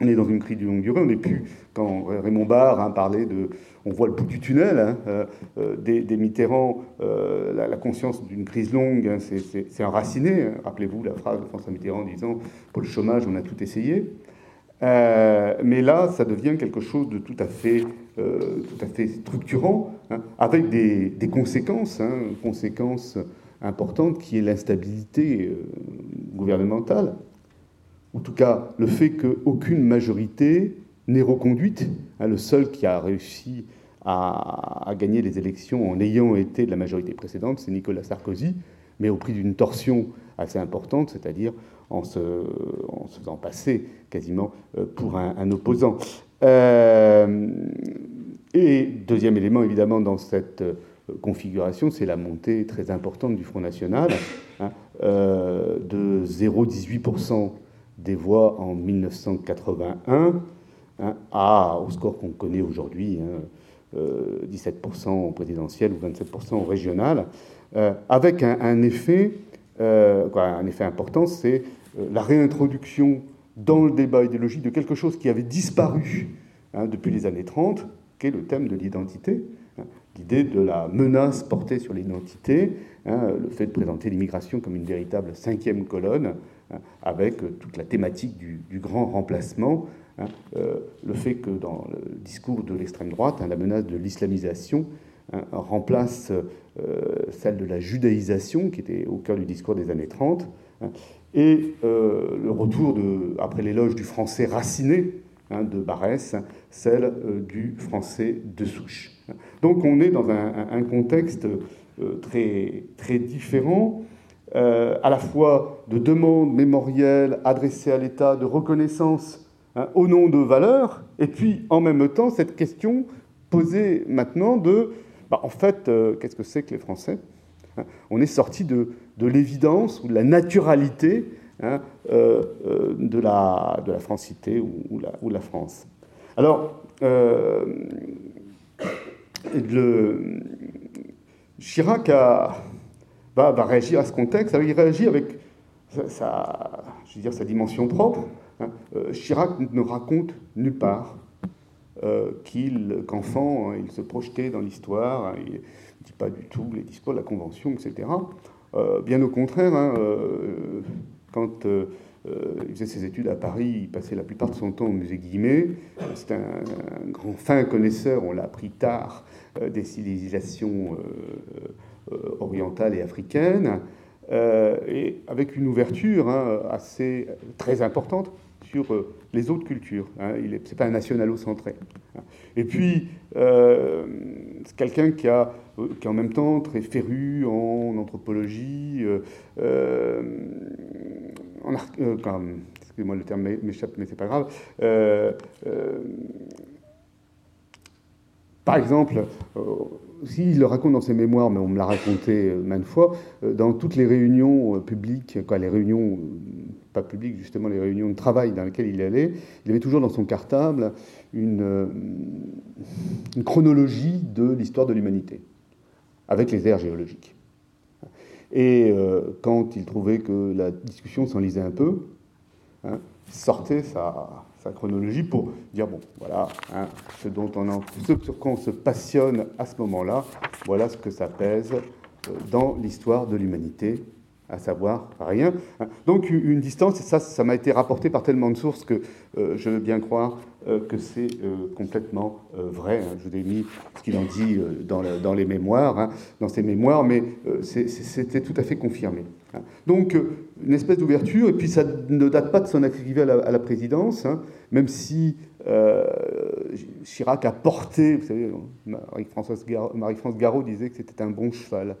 On est dans une crise de longue durée, on n'est plus, quand Raymond Barre hein, parlait de, on voit le bout du tunnel, hein, euh, euh, des, Mitterrand, la, conscience d'une crise longue, hein, c'est enraciné. Rappelez-vous la phrase de François Mitterrand disant, pour le chômage, on a tout essayé. Mais là, ça devient quelque chose de tout à fait, tout à fait structurant, avec des, conséquences, conséquences importante qui est l'instabilité euh, gouvernementale. En tout cas, le fait qu'aucune majorité n'est reconduite. Hein, le seul qui a réussi a, gagné les élections en ayant été de la majorité précédente, c'est Nicolas Sarkozy, mais au prix d'une torsion assez importante, c'est-à-dire en se, faisant passer quasiment euh, pour un, opposant. Euh, et deuxième élément, évidemment, dans cette euh, configuration, c'est la montée très importante du Front National, hein, de 0,18% des voix en 1981 hein, à, au score qu'on connaît aujourd'hui, 17% au présidentiel ou 27% au régional, avec un, effet, un effet important, c'est euh, la réintroduction dans le débat idéologique de quelque chose qui avait disparu hein, depuis les années 30, qui est le thème de l'identité, hein. l'idée de la menace portée sur l'identité, hein, le fait de présenter l'immigration comme une véritable cinquième colonne, avec toute la thématique du, grand remplacement, euh, le fait que dans le discours de l'extrême droite, la menace de l'islamisation remplace euh, celle de la judaïsation, qui était au cœur du discours des années 30, et euh, le retour, de, après l'éloge du français raciné hein, de Barès, celle du français de souche. Donc on est dans un, contexte euh, très, très différent, à la fois de demandes mémorielles adressées à l'État, de reconnaissance hein, au nom de valeurs, et puis en même temps cette question posée maintenant de, bah, en fait, qu'est-ce que c'est que les Français hein On est sorti de, de l'évidence ou de la naturalité hein, euh, euh, de, la, de la francité ou, la, ou la, France. Alors, euh, Chirac va, va, réagir à ce contexte. il réagit avec sa, je veux dire, sa dimension propre. Hein. Chirac ne raconte nulle part qu'il, qu'enfant, il se projetait dans l'histoire. Il ne dit pas du tout les discours de la Convention, etc. Euh, bien au contraire, hein, euh, quand euh, il faisait ses études à Paris, il passait la plupart de son temps au musée Guimet. C'est un, grand fin connaisseur, on l'a appris tard, des civilisations orientales et africaines, et avec une ouverture hein, assez très importante sur les autres cultures. Hein. Il n'est pas un nationalo-centré. Et puis, c'est quelqu'un qui a euh, qui est en même temps très féru en anthropologie, euh, euh, en excusez-moi le terme m'échappe, mais c'est pas grave. par exemple, s'il le raconte dans ses mémoires, mais on me l'a raconté maintes fois, dans toutes les réunions publiques, quoi, les réunions pas publiques, justement les réunions de travail dans lesquelles il allait, il avait toujours dans son cartable une, chronologie de l'histoire de l'humanité avec les aires géologiques. Et euh, quand il trouvait que la discussion s'enlisait un peu, hein, sortait sa, chronologie pour dire bon, voilà, hein, ce, dont on sur quoi on se passionne à ce moment-là, voilà ce que ça pèse euh, dans l'histoire de l'humanité, à savoir rien. Hein. Donc une distance, et ça, ça m'a été rapporté par tellement de sources que euh, je veux bien croire euh, que c'est complètement vrai. Hein. Je vous ai mis ce qu'il en dit dans, les mémoires, dans ses mémoires, mais c'était tout à fait confirmé. Hein. Donc, une espèce d'ouverture, et puis ça ne date pas de son arrivée à la, présidence, même si Chirac a porté, vous savez, Marie-France Garot disait que c'était un bon cheval.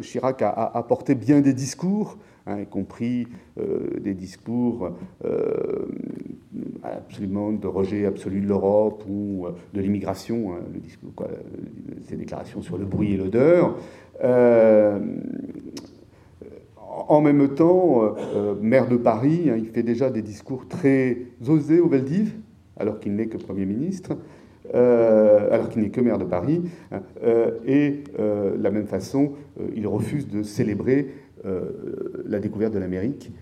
Chirac a, porté bien des discours, y compris des discours absolument de rejet absolu de l'Europe ou euh, de l'immigration, hein, ces déclarations sur le bruit et l'odeur. Euh, en même temps, euh, maire de Paris, hein, il fait déjà des discours très osés au Veldiv, alors qu'il n'est que Premier ministre, alors qu'il n'est que maire de Paris, hein, et de la même façon, il refuse de célébrer la découverte de l'Amérique,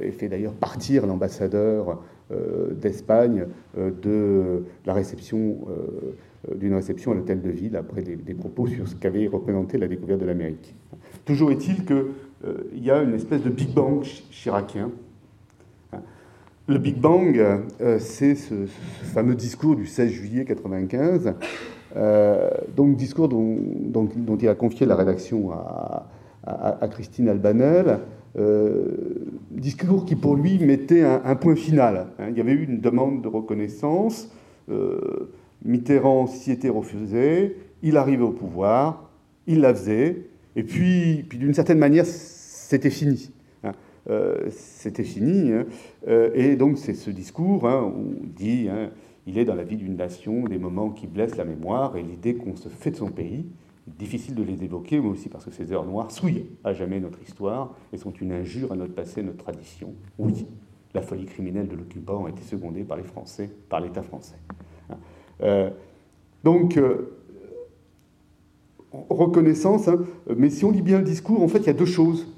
et fait d'ailleurs partir l'ambassadeur euh, d'Espagne euh, de la réception euh, d'une réception à l'hôtel de ville après des, propos sur ce qu'avait représenté la découverte de l'Amérique. Toujours est-il qu'il y a une espèce de Big Bang chiracien. Le Big Bang, c'est ce, fameux discours du 16 juillet 1995, donc discours dont, il a confié la rédaction à, Christine Albanel, euh, discours qui pour lui mettait un, point final. Hein. Il y avait eu une demande de reconnaissance, euh, Mitterrand s'y était refusé, il arrivait au pouvoir, il la faisait, et puis, puis d'une certaine manière, c'était fini. Hein. Euh, c'était fini. Hein. Euh, et donc, c'est ce discours hein, on dit il est dans la vie d'une nation des moments qui blessent la mémoire et l'idée qu'on se fait de son pays. Difficile de les évoquer, mais aussi parce que ces heures noires souillent à jamais notre histoire et sont une injure à notre passé, notre tradition. Oui, la folie criminelle de l'occupant a été secondée par les Français, par l'État français. Euh, donc, reconnaissance, hein. mais si on lit bien le discours, en fait, il y a deux choses.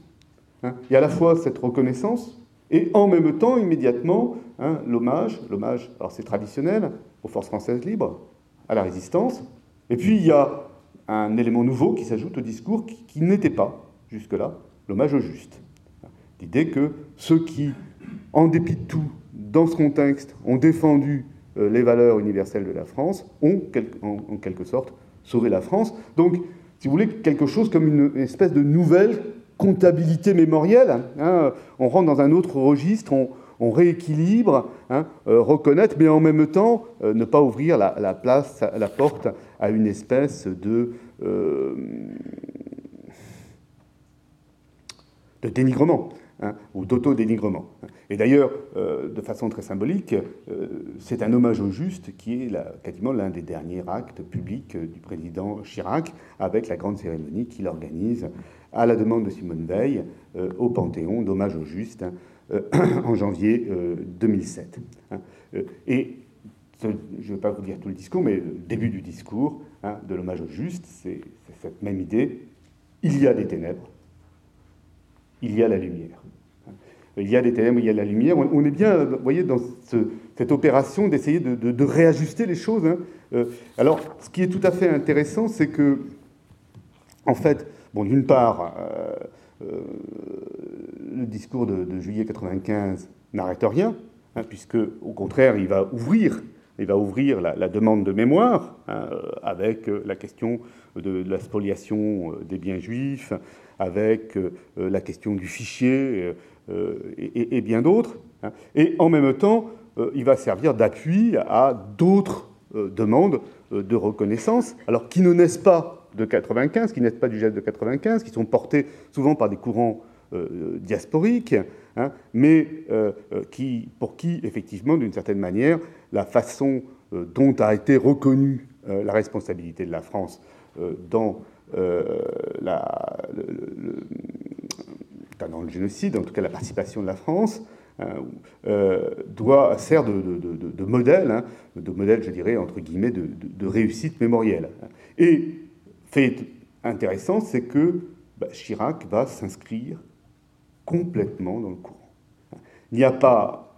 Hein. Il y a à la fois cette reconnaissance, et en même temps, immédiatement, hein, l'hommage, l'hommage, alors c'est traditionnel, aux forces françaises libres, à la résistance, et puis il y a un élément nouveau qui s'ajoute au discours qui, n'était pas, jusque-là, l'hommage au juste. L'idée que ceux qui, en dépit de tout, dans ce contexte, ont défendu euh, les valeurs universelles de la France, ont, en quelque sorte, sauver la France. Donc, si vous voulez, quelque chose comme une espèce de nouvelle comptabilité mémorielle. Hein. on rentre dans un autre registre, on, rééquilibre, hein, euh, reconnaître, mais en même temps euh, ne pas ouvrir la, place, la porte à une espèce de, euh, de dénigrement. Hein, ou d'auto-dénigrement. Et d'ailleurs, euh, de façon très symbolique, euh, c'est un hommage au juste qui est quasiment l'un des derniers actes publics du président Chirac, avec la grande cérémonie qu'il organise à la demande de Simone Veil euh, au Panthéon d'hommage au juste hein, en janvier 2007. Hein. et je ne vais pas vous dire tout le discours, mais le début du discours de l'hommage au juste, c'est cette même idée. Il y a des ténèbres, il y a la lumière. Il y a des ténèbres, il y a la lumière. On est bien, vous voyez, dans cette opération d'essayer de, réajuster les choses. Hein. Euh, alors, ce qui est tout à fait intéressant, c'est que, en fait, bon, d'une part, euh, euh, le discours de, juillet 95 n'arrête rien, hein, puisque, au contraire, il va ouvrir il va ouvrir la, demande de mémoire hein, avec la question de, la spoliation des biens juifs, avec euh, la question du fichier euh, et, bien d'autres. Hein. Et en même temps, euh, il va servir d'appui à d'autres demandes de reconnaissance, alors qui ne naissent pas de 95, qui naissent pas du geste de 95, qui sont portés souvent par des courants diasporiques, hein, mais qui, pour qui, effectivement, d'une certaine manière, la façon dont a été reconnue la responsabilité de la France dans euh, la, dans le génocide, en tout cas la participation de la France, hein, euh, doit sert de, modèle, hein, de modèle, je dirais, entre guillemets, de, réussite mémorielle. Et fait intéressant, c'est que bah, Chirac va s'inscrire complètement dans le courant. Il n'y a pas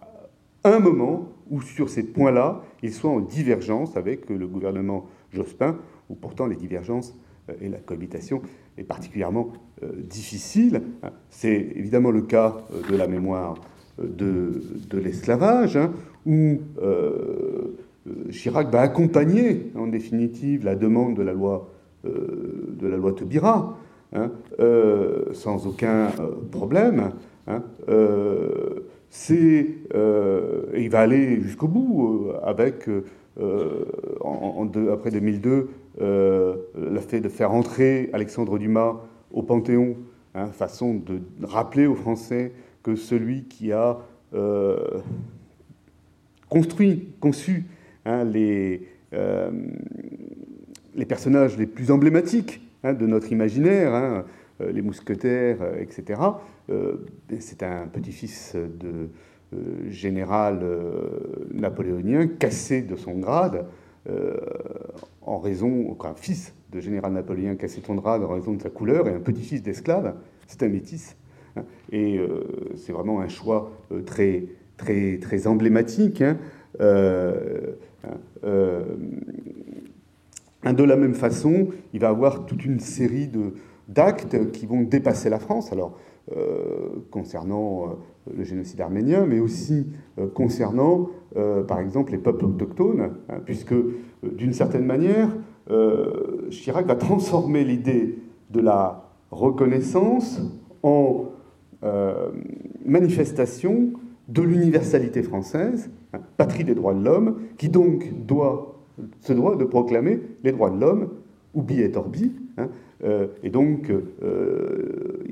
un moment où sur ces points-là, il soit en divergence avec le gouvernement Jospin, où pourtant les divergences euh, et la cohabitation est particulièrement difficile. C'est évidemment le cas euh, de la mémoire de, de l'esclavage, hein, où Chirac va accompagner en définitive la demande de la loi, de la loi hein, sans aucun problème. Hein, c'est, il va aller jusqu'au bout avec, après 2002, euh, le fait de faire entrer Alexandre Dumas au Panthéon, hein, façon de rappeler aux Français que celui qui a euh, construit, conçu hein, les, euh, les personnages les plus emblématiques hein, de notre imaginaire, les mousquetaires, etc., c'est un petit-fils de général napoléonien cassé de son grade, euh, en raison, un fils de général napoléon cassé drap en raison de sa couleur, et un petit-fils d'esclave, c'est un métis. Hein. et euh, c'est vraiment un choix euh, très, très, très emblématique. Hein. Hein, de la même façon, il va avoir toute une série de, d'actes qui vont dépasser la France. Alors, concernant le génocide arménien, mais aussi concernant euh, par exemple, les peuples autochtones, puisque euh, d'une certaine manière, euh, Chirac va transformer l'idée de la reconnaissance en manifestation de l'universalité française, hein, patrie des droits de l'homme, qui donc doit ce droit de proclamer les droits de l'homme, oublié et orbi. Hein, et donc,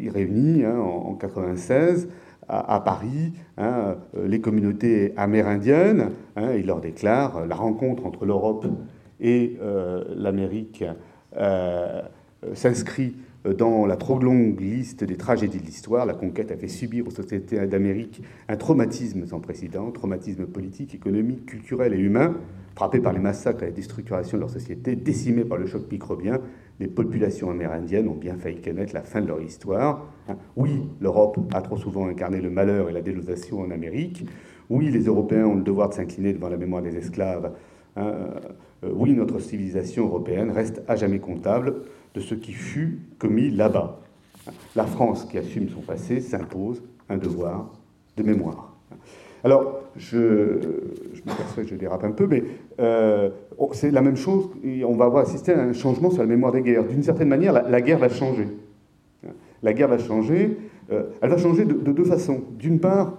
il réunit hein, en, 1996 à, Paris hein, les communautés amérindiennes. il leur déclare la rencontre entre l'Europe et l'Amérique s'inscrit dans la trop longue liste des tragédies de l'histoire, la conquête a fait subir aux sociétés d'Amérique un traumatisme sans précédent, traumatisme politique, économique, culturel et humain, frappé par les massacres et la déstructuration de leur société, décimé par le choc microbien, les populations amérindiennes ont bien failli connaître la fin de leur histoire. Oui, l'Europe a trop souvent incarné le malheur et la délocation en Amérique. Oui, les Européens ont le devoir de s'incliner devant la mémoire des esclaves. Hein. Euh, oui, notre civilisation européenne reste à jamais comptable de ce qui fut commis là-bas. La France qui assume son passé s'impose un devoir de mémoire. Alors, je, je m'aperçois que je dérape un peu, mais euh, c'est la même chose, on va avoir assisté à un changement sur la mémoire des guerres. D'une certaine manière, la, guerre va changer. La guerre va changer, euh, elle va changer de, deux façons. D'une part,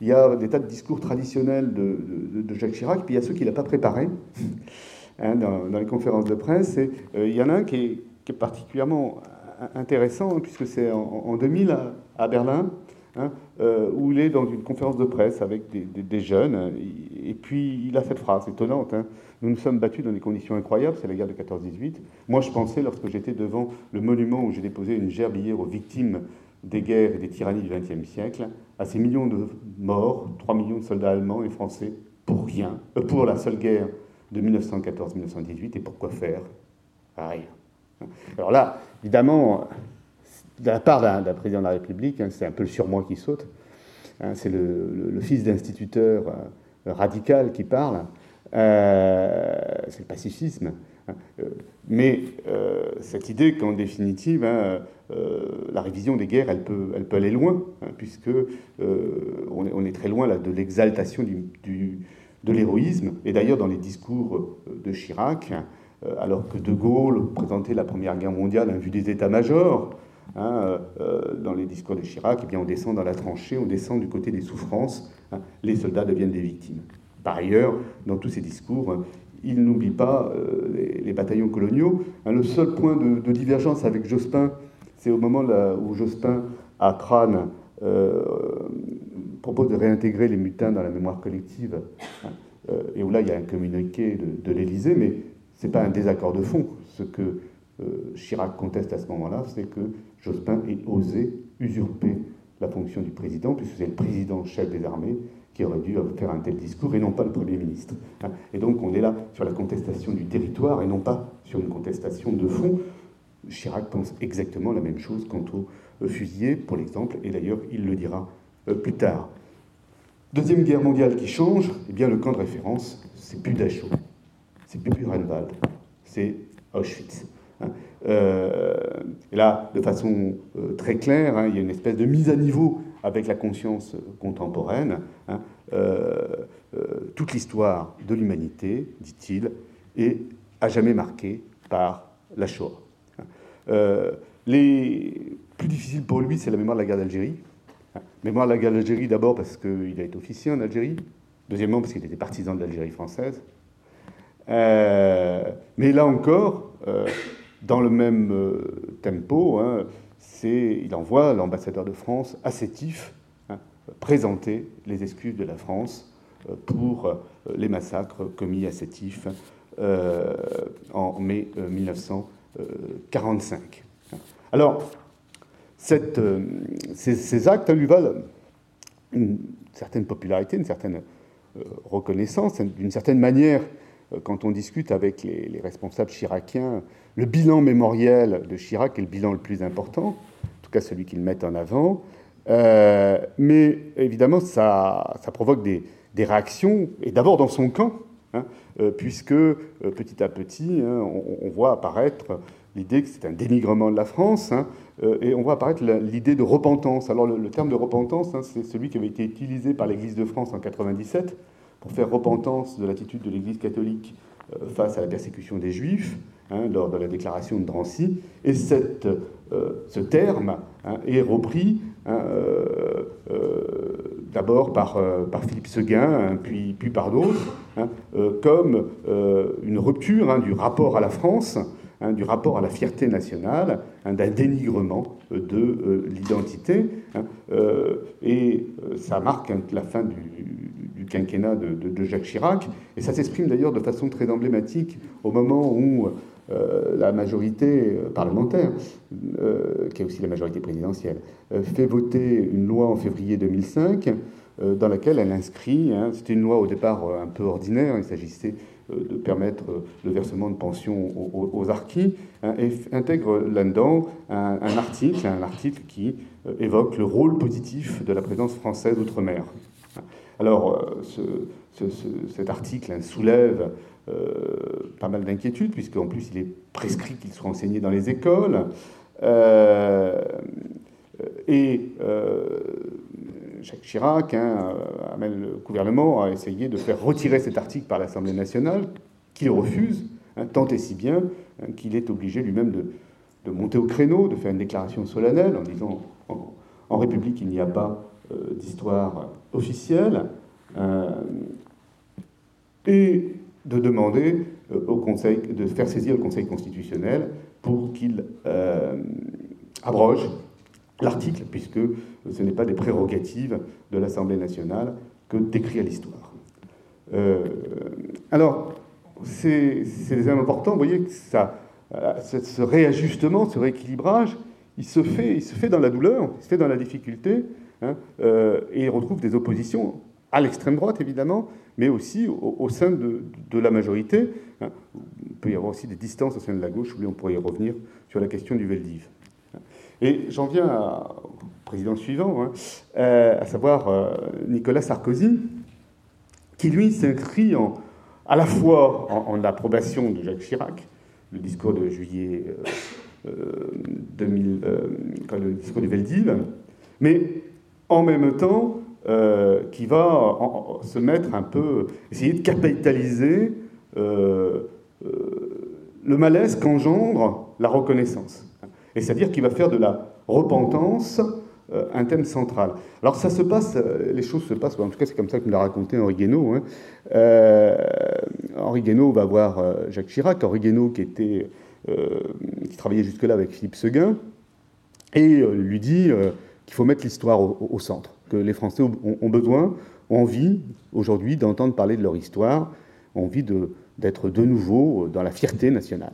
il y a des tas de discours traditionnels de, Jacques Chirac, puis il y a ceux qu'il n'a pas préparés hein, dans, les conférences de presse. Euh, il y en a un qui est, qui est particulièrement intéressant, hein, puisque c'est en, 2000 à, Berlin, hein, euh, où il est dans une conférence de presse avec des, jeunes, et puis il a cette phrase étonnante. Hein. nous nous sommes battus dans des conditions incroyables, c'est la guerre de 14-18. Moi, je pensais, lorsque j'étais devant le monument où j'ai déposé une gerbillère aux victimes des guerres et des tyrannies du XXe siècle, à ces millions de morts, 3 millions de soldats allemands et français, pour rien, euh, pour la seule guerre de 1914-1918, et pourquoi faire? Rien. Alors là, évidemment, de la part d'un président de la République, hein, c'est un peu le surmoi qui saute. Hein, c'est le, fils d'instituteur euh, radical qui parle. Euh, c'est le pacifisme. Hein. Euh, mais cette idée qu'en définitive, la révision des guerres, elle peut, aller loin, puisque on est, très loin là, de l'exaltation de l'héroïsme. Et d'ailleurs, dans les discours de Chirac, alors que De Gaulle présentait la Première Guerre mondiale en vue des états-majors, hein, euh, dans les discours de Chirac, eh bien, on descend dans la tranchée, on descend du côté des souffrances, hein, les soldats deviennent des victimes. Par ailleurs, dans tous ces discours, il n'oublie pas euh, les, bataillons coloniaux. Hein, le seul point de, divergence avec Jospin, c'est au moment où Jospin, à Crâne, propose de réintégrer les mutins dans la mémoire collective, et où là, il y a un communiqué de, de l'Élysée, mais ce n'est pas un désaccord de fond. Ce que euh, Chirac conteste à ce moment-là, c'est que Jospin ait osé usurper la fonction du président, puisque c'est le président chef des armées qui aurait dû faire un tel discours et non pas le Premier ministre. Hein. Et donc on est là sur la contestation du territoire et non pas sur une contestation de fond. Chirac pense exactement la même chose quant aux euh, fusillés, pour l'exemple, et d'ailleurs il le dira euh, plus tard. Deuxième guerre mondiale qui change, eh bien le camp de référence, c'est plus Dachau c'est plus Buchenwald, c'est Auschwitz. Hein. Euh, et là, de façon euh, très claire, hein, il y a une espèce de mise à niveau avec la conscience contemporaine. Hein. Euh, toute l'histoire de l'humanité, dit-il, est à jamais marquée par la Shoah. les plus difficiles pour lui, c'est la mémoire de la guerre d'Algérie. Mémoire de la guerre d'Algérie d'abord parce qu'il a été officier en Algérie. Deuxièmement parce qu'il était partisan de l'Algérie française. Mais là encore, dans le même euh, tempo, hein, il envoie l'ambassadeur de France à Sétif hein, présenter les excuses de la France pour les massacres commis à Sétif en mai 1945. Alors, ces, actes lui valent une certaine popularité, une certaine reconnaissance, d'une certaine manière, euh, quand on discute avec les, responsables chiraciens, le bilan mémoriel de Chirac est le bilan le plus important, en tout cas celui qu'ils mettent en avant. Euh, mais évidemment, ça, provoque des, réactions, et d'abord dans son camp, hein, euh, puisque petit à petit, hein, on, voit apparaître l'idée que c'est un dénigrement de la France, hein, et on voit apparaître l'idée de repentance. Alors le, terme de repentance, c'est celui qui avait été utilisé par l'Église de France en 97 faire repentance de l'attitude de l'Église catholique euh, face à la persécution des Juifs, hein, lors de la déclaration de Drancy. Et cette, euh, ce terme hein, est repris hein, d'abord par, par, Philippe Seguin, puis, puis par d'autres, comme une rupture du rapport à la France du rapport à la fierté nationale, d'un dénigrement euh, de euh, l'identité. Euh, et ça marque la fin du, quinquennat de, Jacques Chirac. Et ça s'exprime d'ailleurs de façon très emblématique au moment où la majorité parlementaire, qui est aussi la majorité présidentielle, fait voter une loi en février 2005 dans laquelle elle inscrit, c'était une loi au départ un peu ordinaire, il s'agissait euh, de permettre euh, le versement de pensions aux, aux harkis, hein, et intègre là-dedans un, article, un article qui euh, évoque le rôle positif de la présence française outre-mer. Alors, cet article soulève pas mal d'inquiétudes, puisqu'en plus il est prescrit qu'il soit enseigné dans les écoles. et Jacques Chirac hein, amène le gouvernement à essayer de faire retirer cet article par l'Assemblée nationale, qu'il refuse, hein, tant et si bien hein, qu'il est obligé lui-même de, monter au créneau, de faire une déclaration solennelle en disant en, République il n'y a pas euh, d'histoire officielle, euh, et de demander euh, au Conseil, de faire saisir le Conseil constitutionnel pour qu'il abroge l'article, puisque ce n'est pas des prérogatives de l'Assemblée nationale que d'écrire l'histoire. Euh, alors, c'est important. Vous voyez que euh, ce réajustement, ce rééquilibrage, il se, fait, il se fait dans la douleur, il se fait dans la difficulté, hein, euh, et il retrouve des oppositions à l'extrême droite, évidemment, mais aussi au, sein de, la majorité. Hein. Il peut y avoir aussi des distances au sein de la gauche, où on pourrait y revenir sur la question du Veldiv. Et j'en viens au président suivant, hein, euh, à savoir euh, Nicolas Sarkozy, qui lui s'inscrit à la fois en, approbation de Jacques Chirac, le discours de juillet 2000, euh, le discours du Veldiv, mais en même temps qui va se mettre un peu, essayer de capitaliser le malaise qu'engendre la reconnaissance. Et c'est-à-dire qu'il va faire de la repentance euh, un thème central. Alors ça se passe, euh, les choses se passent, en tout cas c'est comme ça que me l'a raconté Henri Guénaud. Hein. Euh, Henri Guénaud va voir Jacques Chirac, Henri Guénaud qui, était, qui travaillait jusque-là avec Philippe Seguin, et lui dit qu'il faut mettre l'histoire au, centre, que les Français ont, besoin, ont envie aujourd'hui d'entendre parler de leur histoire, ont envie d'être de nouveau dans la fierté nationale.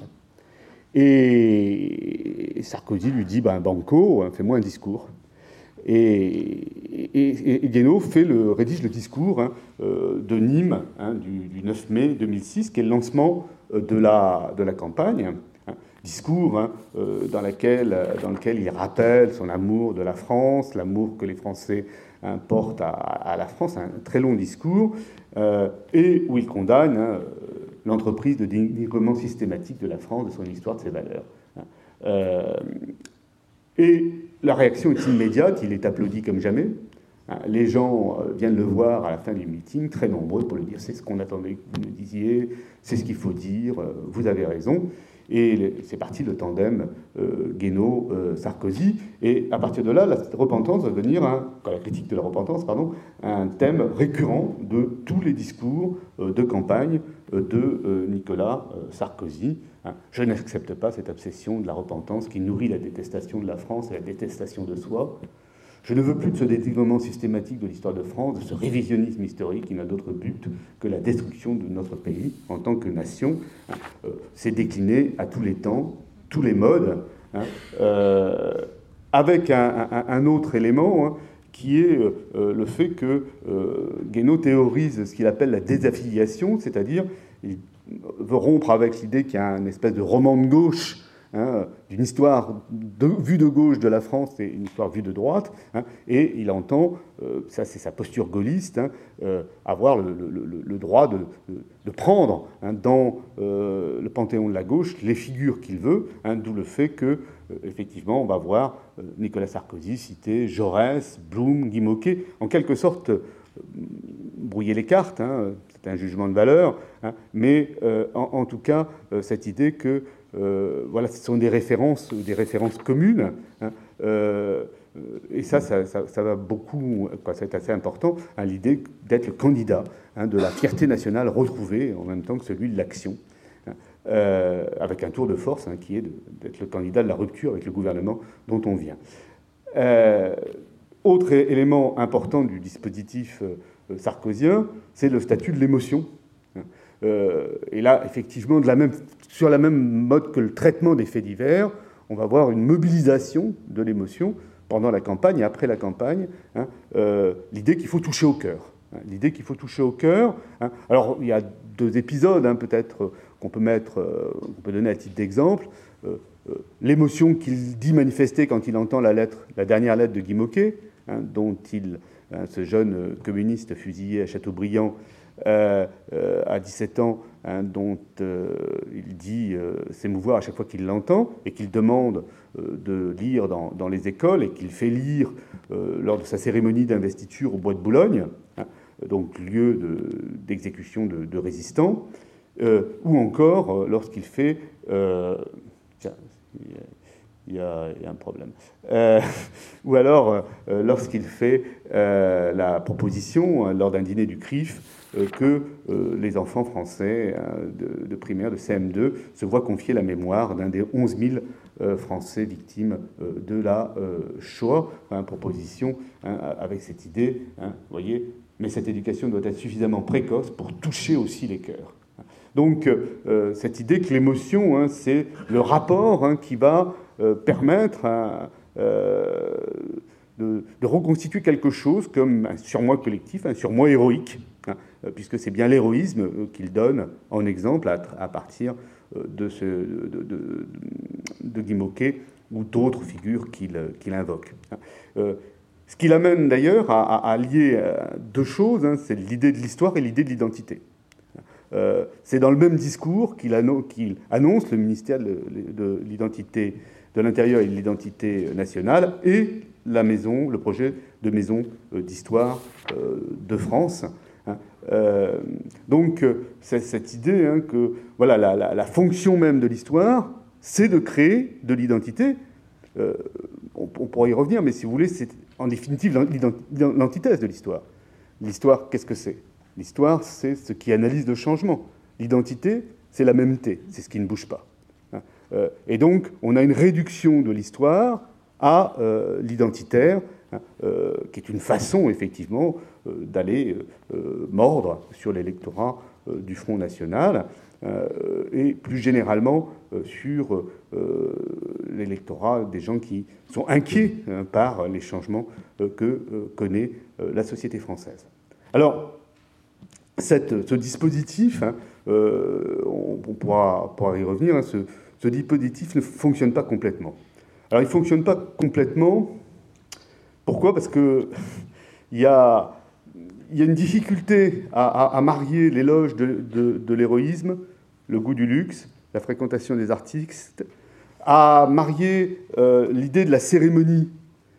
Et Sarkozy lui dit ben, Banco, hein, fais-moi un discours. Et, et, fait le, rédige le discours hein, euh, de Nîmes hein, du, 9 mai 2006, qui est le lancement euh, de la campagne. Discours euh, dans, laquelle, dans lequel il rappelle son amour de la France, l'amour que les Français portent à, la France, un très long discours, et où il condamne l'entreprise de dénigrement systématique de la France, de son histoire, de ses valeurs. Hein. Euh, et la réaction est immédiate, il est applaudi comme jamais. Hein. Les gens euh, viennent le voir à la fin du meeting, très nombreux, pour lui dire c'est ce qu'on attendait que vous nous disiez, c'est ce qu'il faut dire, euh, vous avez raison. Et c'est parti le tandem euh, Guénaud-Sarkozy. et à partir de là, la repentance va devenir, la critique de la repentance, pardon, un thème récurrent de tous les discours euh, de campagne euh, de Nicolas Sarkozy. Hein. Je n'accepte pas cette obsession de la repentance qui nourrit la détestation de la France et la détestation de soi. Je ne veux plus de ce dénigrement systématique de l'histoire de France, de ce révisionnisme historique qui n'a d'autre but que la destruction de notre pays en tant que nation. Euh, c'est décliné à tous les temps, tous les modes, hein, euh, avec un, autre élément hein, qui est euh, le fait que Guénaud théorise ce qu'il appelle la désaffiliation, c'est-à-dire il veut rompre avec l'idée qu'il y a un espèce de roman de gauche Hein, d'une histoire vue de gauche de la France et une histoire vue de droite, hein, et il entend, euh, ça c'est sa posture gaulliste, hein, euh, avoir le, droit de, prendre dans euh, le panthéon de la gauche les figures qu'il veut, d'où le fait que, effectivement, on va voir Nicolas Sarkozy citer Jaurès, Blum, Guy Moquet, en quelque sorte brouiller les cartes, c'est un jugement de valeur, mais en, tout cas, cette idée que euh, voilà, ce sont des références, des références communes. Hein. Euh, et ça, ça, va beaucoup, c'est assez important, hein, l'idée d'être le candidat hein, de la fierté nationale retrouvée en même temps que celui de l'action, hein, euh, avec un tour de force qui est d'être le candidat de la rupture avec le gouvernement dont on vient. Autre élément important du dispositif sarkozien, c'est le statut de l'émotion. Et là, effectivement, sur la même mode que le traitement des faits divers, on va voir une mobilisation de l'émotion pendant la campagne et après la campagne, hein, euh, l'idée qu'il faut toucher au cœur. Hein, l'idée qu'il faut toucher au cœur. Hein. Alors, il y a deux épisodes, peut-être, qu'on peut mettre, euh, peut donner à titre d'exemple. Euh, l'émotion qu'il dit manifester quand il entend la lettre, la dernière lettre de Guy Moquet, dont il, ce jeune communiste fusillé à Châteaubriand, euh, euh, à 17 ans, hein, dont euh, il dit s'émouvoir à chaque fois qu'il l'entend, et qu'il demande de lire dans, les écoles, et qu'il fait lire lors de sa cérémonie d'investiture au Bois de Boulogne, hein, donc lieu d'exécution de, résistants, ou encore lorsqu'il fait... Tiens, il y, a, un problème. ou alors, lorsqu'il fait la proposition, lors d'un dîner du CRIF, que euh, les enfants français euh, de, primaire, de CM2, se voient confier la mémoire d'un des 11 000 Français victimes de la Shoah. Hein, proposition hein, avec cette idée, hein, voyez, mais cette éducation doit être suffisamment précoce pour toucher aussi les cœurs. Donc cette idée que l'émotion, c'est le rapport qui va permettre de, de, reconstituer quelque chose comme un surmoi collectif, un surmoi héroïque, Hein, euh, puisque c'est bien l'héroïsme euh, qu'il donne en exemple à, partir euh, de, Guy Moquet ou d'autres figures qu'il invoque. Hein. Ce qui l'amène d'ailleurs à, lier deux choses, hein, c'est l'idée de l'histoire et l'idée de l'identité. c'est dans le même discours qu'il annonce le ministère de l'identité de l'intérieur et de l'identité nationale et la maison, le projet de maison d'histoire de France. Euh, donc, euh, c'est cette idée hein, que voilà, la, fonction même de l'histoire, c'est de créer de l'identité. Euh, on, pourrait y revenir, mais si vous voulez, c'est en définitive l'antithèse de l'histoire. L'histoire, qu'est-ce que c'est? L'histoire, c'est ce qui analyse le changement. L'identité, c'est la mêmeté, c'est ce qui ne bouge pas. Hein. et donc, on a une réduction de l'histoire à l'identitaire, qui est une façon, effectivement, euh, d'aller euh, mordre sur l'électorat euh, du Front National et plus généralement sur l'électorat des gens qui sont inquiets hein, par les changements que connaît la société française. Alors, ce dispositif, hein, on, pourra, y revenir, hein, ce, ce, dispositif ne fonctionne pas complètement. Alors il ne fonctionne pas complètement. Pourquoi? Parce qu'il y a une difficulté à, marier l'éloge de, l'héroïsme, le goût du luxe, la fréquentation des artistes, à marier euh, l'idée de la cérémonie,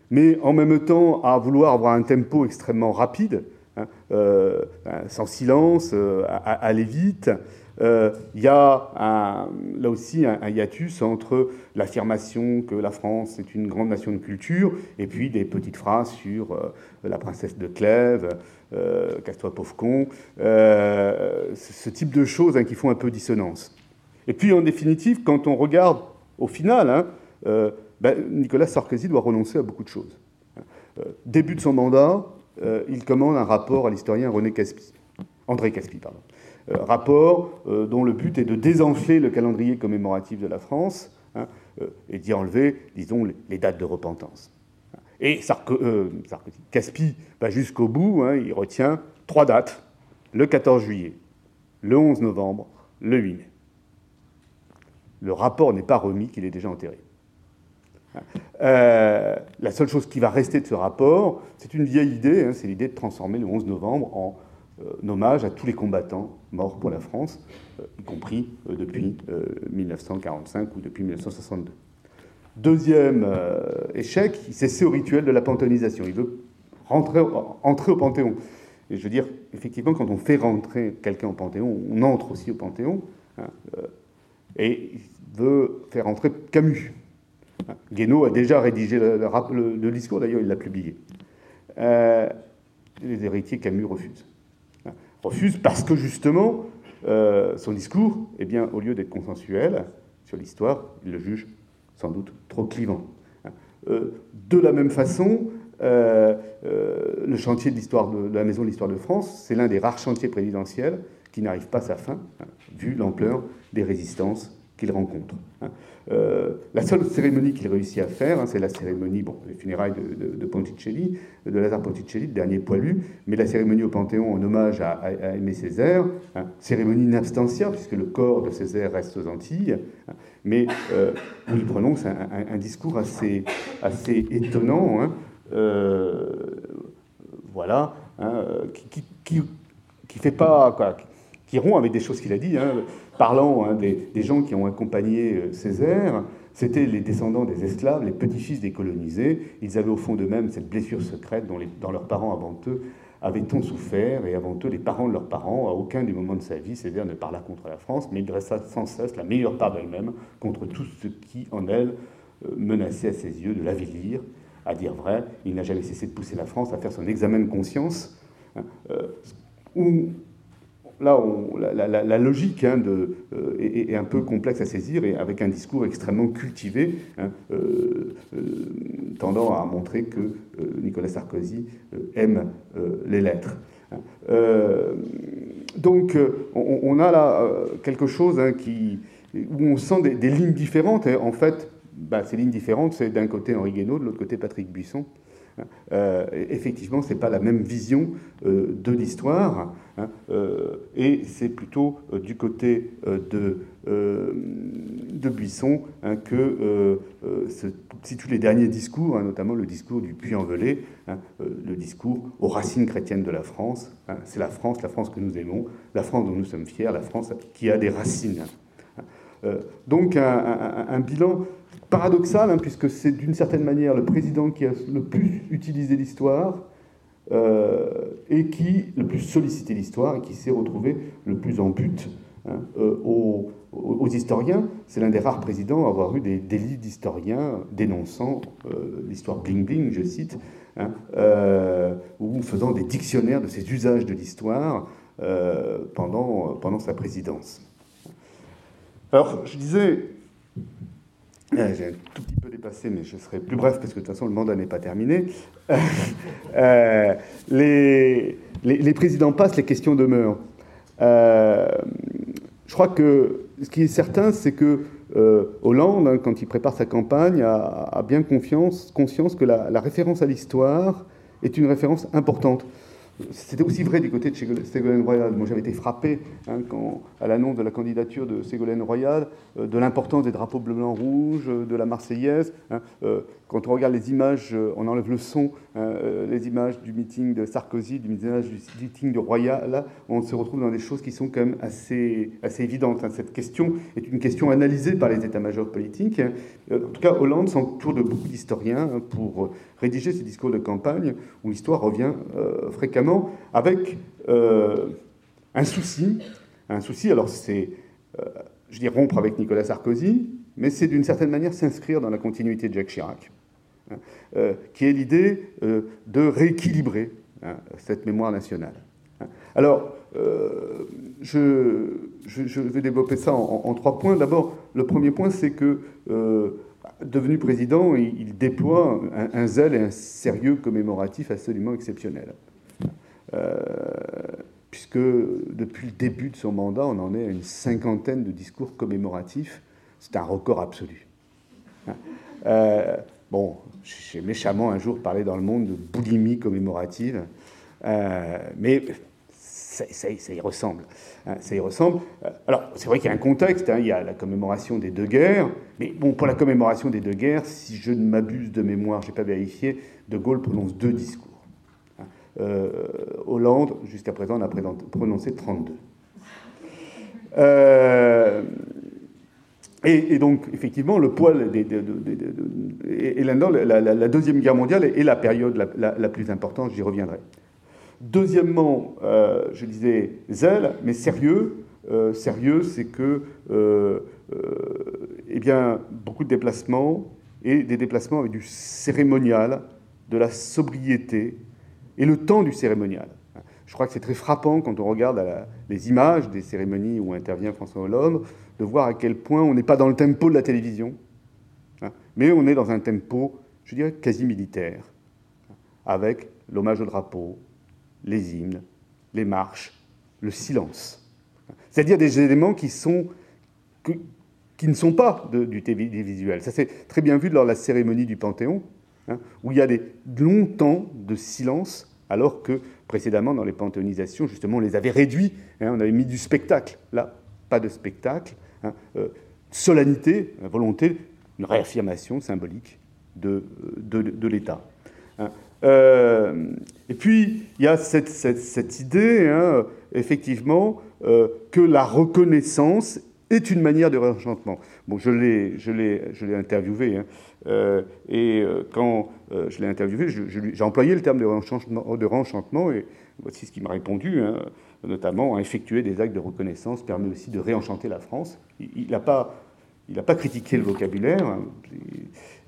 mais en même temps à vouloir avoir un tempo extrêmement rapide, hein, euh, sans silence, euh, aller vite. Il y a là aussi un, hiatus entre l'affirmation que la France est une grande nation de culture et puis des petites phrases sur la princesse de Clèves, euh, casse-toi pauvre con, euh, ce type de choses hein, qui font un peu dissonance. Et puis en définitive, quand on regarde au final, hein, euh, ben, Nicolas Sarkozy doit renoncer à beaucoup de choses. début de son mandat, il commande un rapport à l'historien André Caspi. Rapport dont le but est de désenfler le calendrier commémoratif de la France hein, et d'y enlever, disons, les dates de repentance. Et euh, Sarkozy, Caspi va jusqu'au bout, hein, il retient trois dates, le 14 juillet, le 11 novembre, le 8 mai. Le rapport n'est pas remis, qu'il est déjà enterré. Euh, la seule chose qui va rester de ce rapport, c'est une vieille idée, hein, c'est l'idée de transformer le 11 novembre en euh, hommage à tous les combattants morts pour la France, y compris depuis 1945 ou depuis 1962. Deuxième euh, échec, il s'essaie au rituel de la panthéonisation. Il veut rentrer, entrer au Panthéon. Et je veux dire, effectivement, quand on fait rentrer quelqu'un au Panthéon, on entre aussi au Panthéon. Hein, euh, et il veut faire entrer Camus. Guénaud a déjà rédigé le, discours, d'ailleurs il l'a publié. les héritiers Camus refusent. Refusent parce que justement, son discours, eh bien, au lieu d'être consensuel sur l'histoire, il le juge sans doute trop clivant. de la même façon, euh, euh, le chantier de, l'histoire de, la Maison de l'Histoire de France, c'est l'un des rares chantiers présidentiels qui n'arrive pas à sa fin, hein, vu l'ampleur des résistances qu'il rencontre. Hein. Euh, la seule cérémonie qu'il réussit à faire, hein, c'est la cérémonie, bon, les funérailles de, Ponticelli, de Lazare Ponticelli, le dernier poilu, mais la cérémonie au Panthéon en hommage à, Aimé Césaire, cérémonie in puisque le corps de Césaire reste aux Antilles, mais où il prononce un, discours assez, assez étonnant, euh, voilà, hein, qui, qui, fait pas, quoi, qui rompt avec des choses qu'il a dit, hein, parlant hein, des, gens qui ont accompagné euh, Césaire. C'était les descendants des esclaves, les petits-fils des colonisés. Ils avaient au fond d'eux-mêmes cette blessure secrète dont, les, leurs parents avant eux avaient tant souffert, et avant eux, les parents de leurs parents, à aucun des moments de sa vie, Césaire ne parla contre la France, mais il dressa sans cesse la meilleure part d'elle-même contre tout ce qui, en elle, euh, menaçait à ses yeux de l'avilir à dire vrai, il n'a jamais cessé de pousser la France à faire son examen de conscience, hein, euh, là, la, logique hein, euh, est, un peu complexe à saisir et avec un discours extrêmement cultivé, hein, euh, tendant à montrer que Nicolas Sarkozy aime les lettres. donc, on, a là quelque chose où on sent des, des lignes différentes. en fait, bah, ces lignes différentes, c'est d'un côté Henri Guénaud, de l'autre côté Patrick Buisson. Euh, effectivement, ce n'est pas la même vision euh, de l'histoire, hein, euh, et c'est plutôt du côté de, de Buisson hein, que se situent les derniers discours, hein, notamment le discours du Puy-en-Velay, le discours aux racines chrétiennes de la France. c'est la France, la France que nous aimons, la France dont nous sommes fiers, la France qui a des racines. donc un bilan paradoxal, hein, puisque c'est d'une certaine manière le président qui a le plus utilisé l'histoire euh, et qui le plus sollicité l'histoire et qui s'est retrouvé le plus en but hein, euh, aux, historiens. C'est l'un des rares présidents à avoir eu des délits d'historiens dénonçant euh, l'histoire bling-bling, je cite, hein, ou faisant des dictionnaires de ses usages de l'histoire pendant, pendant sa présidence. Alors, je disais, j'ai un tout petit peu dépassé, mais je serai plus bref parce que de toute façon le mandat n'est pas terminé. Euh, les, les, présidents passent, les questions demeurent. Euh, je crois que ce qui est certain, c'est que Hollande, hein, quand il prépare sa campagne, a, bien confiance, conscience que la référence à l'histoire est une référence importante. C'était aussi vrai du côté de Ségolène Royal. Moi, j'avais été frappé hein, à l'annonce de la candidature de Ségolène Royal, euh, de l'importance des drapeaux bleu-blanc-rouge, euh, de la Marseillaise. Hein, euh, quand on regarde les images, on enlève le son, les images du meeting de Sarkozy, du meeting de Royal, on se retrouve dans des choses qui sont quand même assez, assez évidentes. Hein. Cette question est une question analysée par les états-majors politiques. En tout cas, Hollande s'entoure de beaucoup d'historiens pour rédiger ses discours de campagne où l'histoire revient fréquemment avec euh, un souci. Un souci, alors c'est, euh, je dis rompre avec Nicolas Sarkozy, mais c'est d'une certaine manière s'inscrire dans la continuité de Jacques Chirac, hein, euh, qui est l'idée de rééquilibrer hein, cette mémoire nationale. Hein. Alors, je, je, vais développer ça en, trois points. D'abord, le premier point, c'est que devenu président, il, déploie un, zèle et un sérieux commémoratif absolument exceptionnel. Euh, puisque depuis le début de son mandat, on en est à une cinquantaine de discours commémoratifs. C'est un record absolu. Hein. Euh, bon, j'ai méchamment un jour parlé dans le monde de boulimie commémorative, euh, mais ça, y ressemble. Hein, ça y ressemble. Alors, c'est vrai qu'il y a un contexte, hein, il y a la commémoration des deux guerres, mais bon, pour la commémoration des deux guerres, si je ne m'abuse de mémoire, je n'ai pas vérifié, De Gaulle prononce deux discours. Euh, Hollande, jusqu'à présent, en a prononcé 32. Euh, et, donc, effectivement, le poil des, et, là-dedans, la, Deuxième Guerre mondiale est la période la, plus importante, j'y reviendrai. Deuxièmement, euh, je disais zèle, mais sérieux. sérieux, c'est que, eh bien, beaucoup de déplacements et des déplacements avec du cérémonial, de la sobriété et le temps du cérémonial. Je crois que c'est très frappant quand on regarde les images des cérémonies où intervient François Hollande, de voir à quel point on n'est pas dans le tempo de la télévision, hein, mais on est dans un tempo, je dirais, quasi militaire, avec l'hommage au drapeau, les hymnes, les marches, le silence. C'est-à-dire des éléments qui, sont, qui ne sont pas du télévisuel. Ça s'est très bien vu lors de la cérémonie du Panthéon, hein, où il y a des longs temps de silence, alors que précédemment, dans les panthéonisations, justement, on les avait réduits. Hein, on avait mis du spectacle. Là, pas de spectacle. Hein, euh, solennité, volonté, une réaffirmation symbolique de, de, l'État. Euh, et puis, il y a cette, cette, idée, effectivement, euh, que la reconnaissance est une manière de réenchantement. Bon, je l'ai, je l'ai, je l'ai interviewé, hein. euh, et euh, quand je l'ai interviewé, j'ai employé le terme de réenchantement, et voici ce qu'il m'a répondu, hein, notamment effectuer des actes de reconnaissance permet aussi de réenchanter la France. Il n'a pas, il pas critiqué le vocabulaire, hein,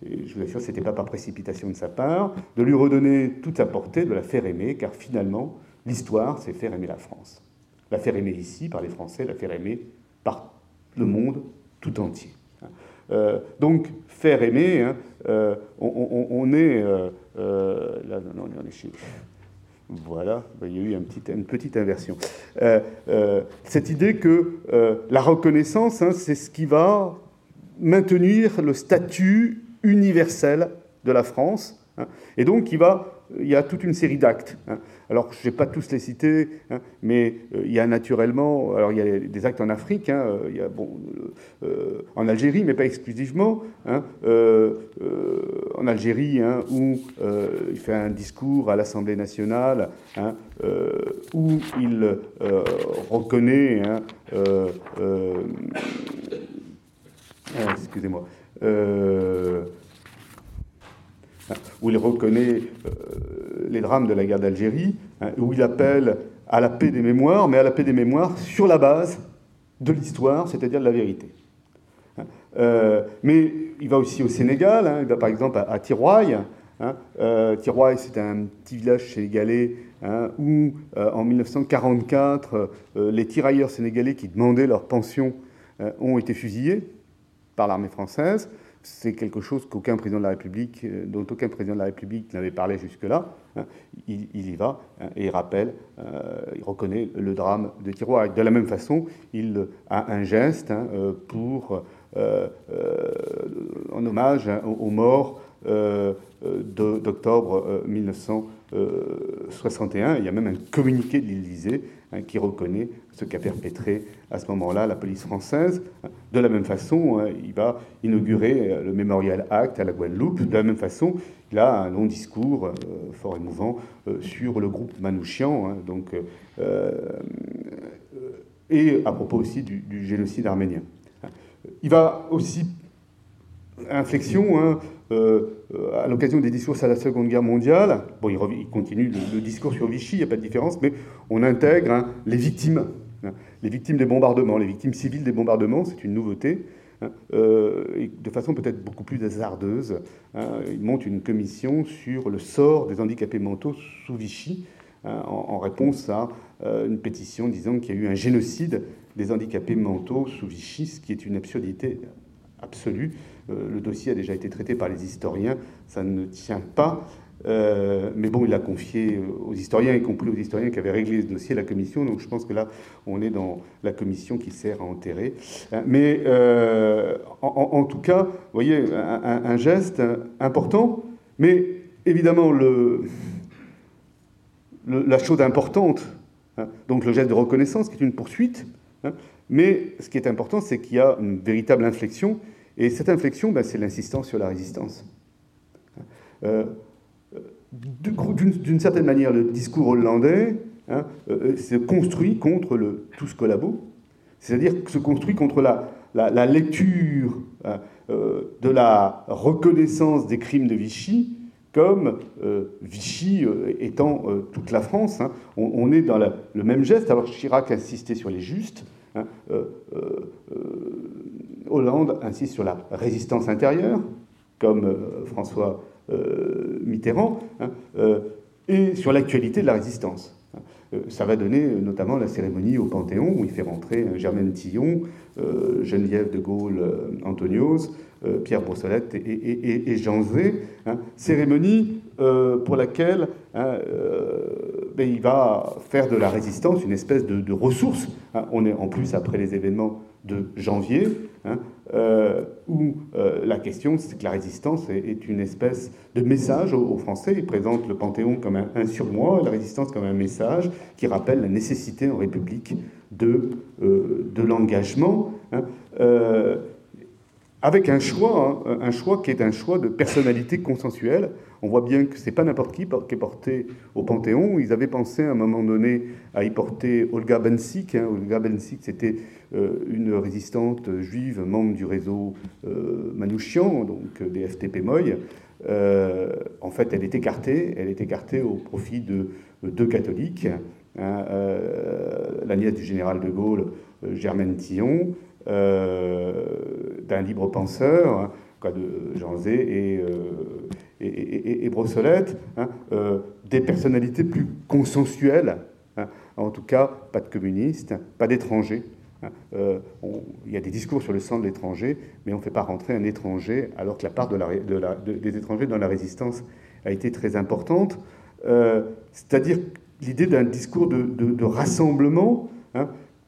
je vous assure, ce n'était pas par précipitation de sa part, de lui redonner toute sa portée, de la faire aimer, car finalement, l'histoire, c'est faire aimer la France. La faire aimer ici par les Français, la faire aimer par le monde tout entier. Euh, donc, faire aimer, hein, euh, on, est. Euh, là, non, on est chez. Voilà, ben, il y a eu une petite inversion. cette idée que la reconnaissance, hein, c'est ce qui va maintenir le statut universel de la France, hein, et donc il, y a toute une série d'actes. Alors, je ne vais pas tous les citer, hein, mais euh, il y a naturellement, alors il y a des actes en Afrique, hein, euh, euh, en Algérie, mais pas exclusivement, hein, en Algérie, où il fait un discours à l'Assemblée nationale, où il reconnaît, excusez-moi, où il reconnaît euh, les drames de la guerre d'Algérie, hein, où il appelle à la paix des mémoires, mais à la paix des mémoires sur la base de l'histoire, c'est-à-dire de la vérité. Hein, euh, mais il va aussi au Sénégal, hein, il va par exemple à, Tiroy. Euh, c'est un petit village sénégalais où, en 1944, les tirailleurs sénégalais qui demandaient leur pension ont été fusillés par l'armée française c'est quelque chose qu'aucun président de la République, euh, dont aucun président de la République n'avait parlé jusque-là. Hein. il, y va hein, et il rappelle, euh, il reconnaît le drame de Tiroir. De la même façon, il a un geste hein, euh, pour, en hommage aux morts d'octobre 1961. Il y a même un communiqué de l'Élysée qui reconnaît ce qu'a perpétré à ce moment-là la police française. De la même façon, hein, il va inaugurer euh, le Memorial Act à la Guadeloupe. De la même façon, il a un long discours euh, fort émouvant euh, sur le groupe Manouchian, hein, donc, et à propos aussi du, génocide arménien. Il va aussi, inflexion, hein, à l'occasion des discours à la Seconde Guerre mondiale, bon, il, continue le, discours sur Vichy, il n'y a pas de différence, mais on intègre les victimes Hein. Les victimes des bombardements, les victimes civiles des bombardements, c'est une nouveauté. Hein. Euh, de façon peut-être beaucoup plus hasardeuse, hein. il monte une commission sur le sort des handicapés mentaux sous Vichy, en, réponse à euh, une pétition disant qu'il y a eu un génocide des handicapés mentaux sous Vichy, ce qui est une absurdité absolue. Euh, le dossier a déjà été traité par les historiens, ça ne tient pas. Euh, mais bon, il l'a confié aux historiens, y compris aux historiens qui avaient réglé ce dossier, la commission. Donc je pense que là, on est dans la commission qui sert à enterrer. Euh, mais euh, en, tout cas, vous voyez, un, geste important, mais évidemment, le, la chose importante, hein, donc le geste de reconnaissance, qui est une poursuite, hein, mais ce qui est important, c'est qu'il y a une véritable inflexion, et cette inflexion, ben, c'est l'insistance sur la résistance. D'une certaine manière, le discours hollandais hein, euh, se construit contre le tous collabo, c'est-à-dire se construit contre la, lecture hein, euh, de la reconnaissance des crimes de Vichy comme euh, Vichy étant toute la France. Hein. On, est dans le même geste. Alors Chirac insistait sur les justes. Hollande insiste sur la résistance intérieure. comme François Mitterrand, hein, et sur l'actualité de la résistance. Ça va donner notamment la cérémonie au Panthéon où il fait rentrer Germaine Tillon, Geneviève de Gaulle-Antonios, Pierre Brossolette et, Jean Zé. Hein. cérémonie pour laquelle hein, ben, il va faire de la résistance une espèce de, ressource. On est en plus après les événements de janvier, euh, où euh, la question, c'est que la résistance est, une espèce de message aux, Français. Il présente le Panthéon comme un, surmoi, la résistance comme un message qui rappelle la nécessité en République de, euh, de l'engagement. Hein, avec un choix, hein, un choix qui est un choix de personnalité consensuelle. On voit bien que c'est pas n'importe qui qui est porté au Panthéon. Ils avaient pensé à un moment donné à y porter Olga Bensik. Hein. Olga Bensik, c'était euh, une résistante juive, membre du réseau euh, Manouchian, donc des FTP Moy. Euh, en fait, elle est écartée. Elle est écartée au profit de deux catholiques. Hein, la nièce du général de Gaulle, Germaine Tillon, d'un libre penseur, hein, de Jean Zé et, euh, et, et, Brossolette, hein, euh, des personnalités plus consensuelles, hein. en tout cas pas de communistes, pas d'étrangers. il y a des discours sur le sang de l'étranger, mais on ne fait pas rentrer un étranger, alors que la part des étrangers dans la résistance a été très importante. C'est-à-dire l'idée d'un discours de rassemblement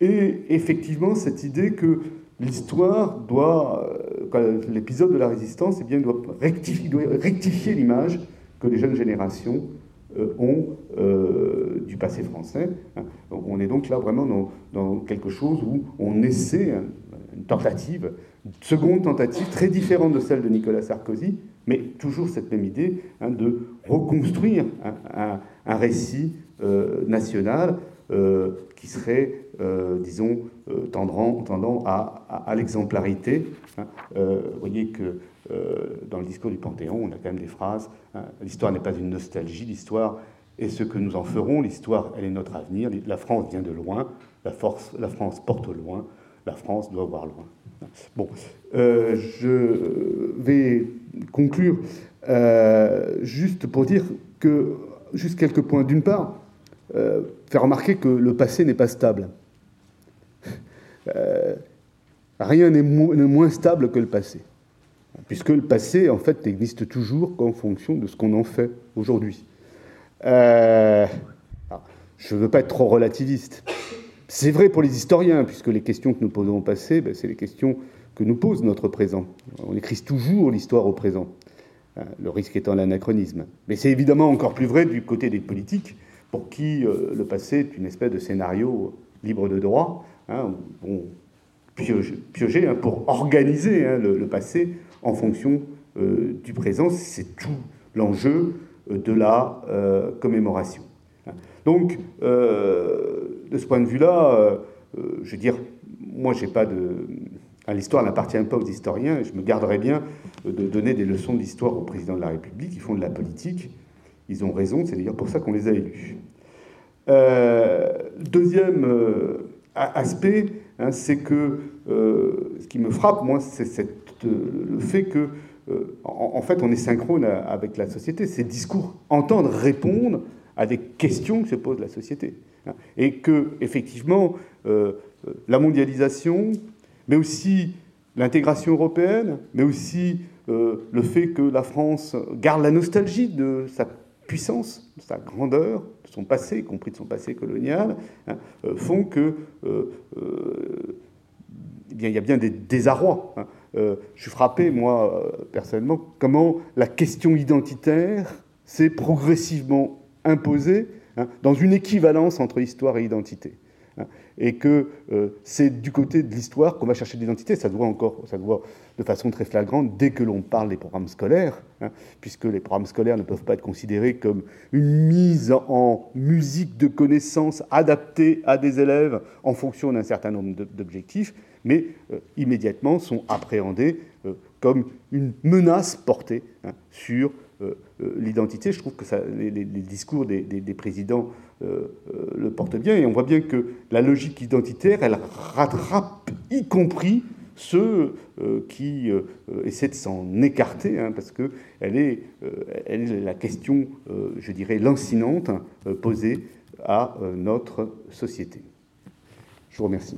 et effectivement, cette idée que l'histoire doit, euh, l'épisode de la résistance, eh bien, doit rectifier, l'image que les jeunes générations euh, ont euh, du passé français. Hein. on est donc là vraiment dans, quelque chose où on essaie, hein, une tentative, une seconde tentative très différente de celle de Nicolas Sarkozy, mais toujours cette même idée hein, de reconstruire un, récit national qui serait disons, tendant, tendant à, l'exemplarité. Hein. Euh, vous voyez que dans le discours du Panthéon, on a quand même des phrases. Hein. l'histoire n'est pas une nostalgie, l'histoire est ce que nous en ferons, l'histoire, elle est notre avenir. La France vient de loin, la, force, la France porte loin, la France doit voir loin. Bon, je vais conclure juste pour dire que, juste quelques points. D'une part, faire remarquer que le passé n'est pas stable. Euh, rien n'est moins stable que le passé. Puisque le passé, en fait, n'existe toujours qu'en fonction de ce qu'on en fait aujourd'hui. Euh, je ne veux pas être trop relativiste. C'est vrai pour les historiens, puisque les questions que nous posons au passé, ben, c'est les questions que nous pose notre présent. On écrit toujours l'histoire au présent, hein, le risque étant l'anachronisme. Mais c'est évidemment encore plus vrai du côté des politiques, pour qui euh, le passé est une espèce de scénario libre de droit, hein, bon, piocher, hein, pour organiser hein, le, passé en fonction euh, du présent. C'est tout l'enjeu euh, de la euh, commémoration. Donc, de ce point de vue-là, je veux dire, moi, j'ai pas de. L'histoire n'appartient pas aux historiens. Je me garderais bien de donner des leçons d'histoire au président de la République. Ils font de la politique. Ils ont raison. C'est d'ailleurs pour ça qu'on les a élus. deuxième aspect, hein, c'est que euh, ce qui me frappe, moi, c'est euh, le fait que, euh, en, fait, on est synchrone avec la société. Ces discours entendent répondre à des questions que se pose la société. Hein, et que, effectivement, la mondialisation, mais aussi l'intégration européenne, mais aussi le fait que la France garde la nostalgie de sa puissance, de sa grandeur, de son passé, y compris de son passé colonial, hein, euh, font que euh, euh, eh bien, il y a bien des désarrois. Hein. je suis frappé, moi, personnellement, comment la question identitaire s'est progressivement imposée hein, dans une équivalence entre histoire et identité. Et que euh, c'est du côté de l'histoire qu'on va chercher l'identité. Ça se voit encore, ça de façon très flagrante dès que l'on parle des programmes scolaires, hein, puisque les programmes scolaires ne peuvent pas être considérés comme une mise en musique de connaissances adaptée à des élèves en fonction d'un certain nombre d'objectifs, mais euh, immédiatement sont appréhendés euh, comme une menace portée hein, sur l'identité. Je trouve que les, discours des, présidents le porte bien. Et on voit bien que la logique identitaire, elle rattrape y compris ceux qui essaient de s'en écarter, hein, parce qu'elle est, elle est la question, je dirais, lancinante posée à notre société. Je vous remercie.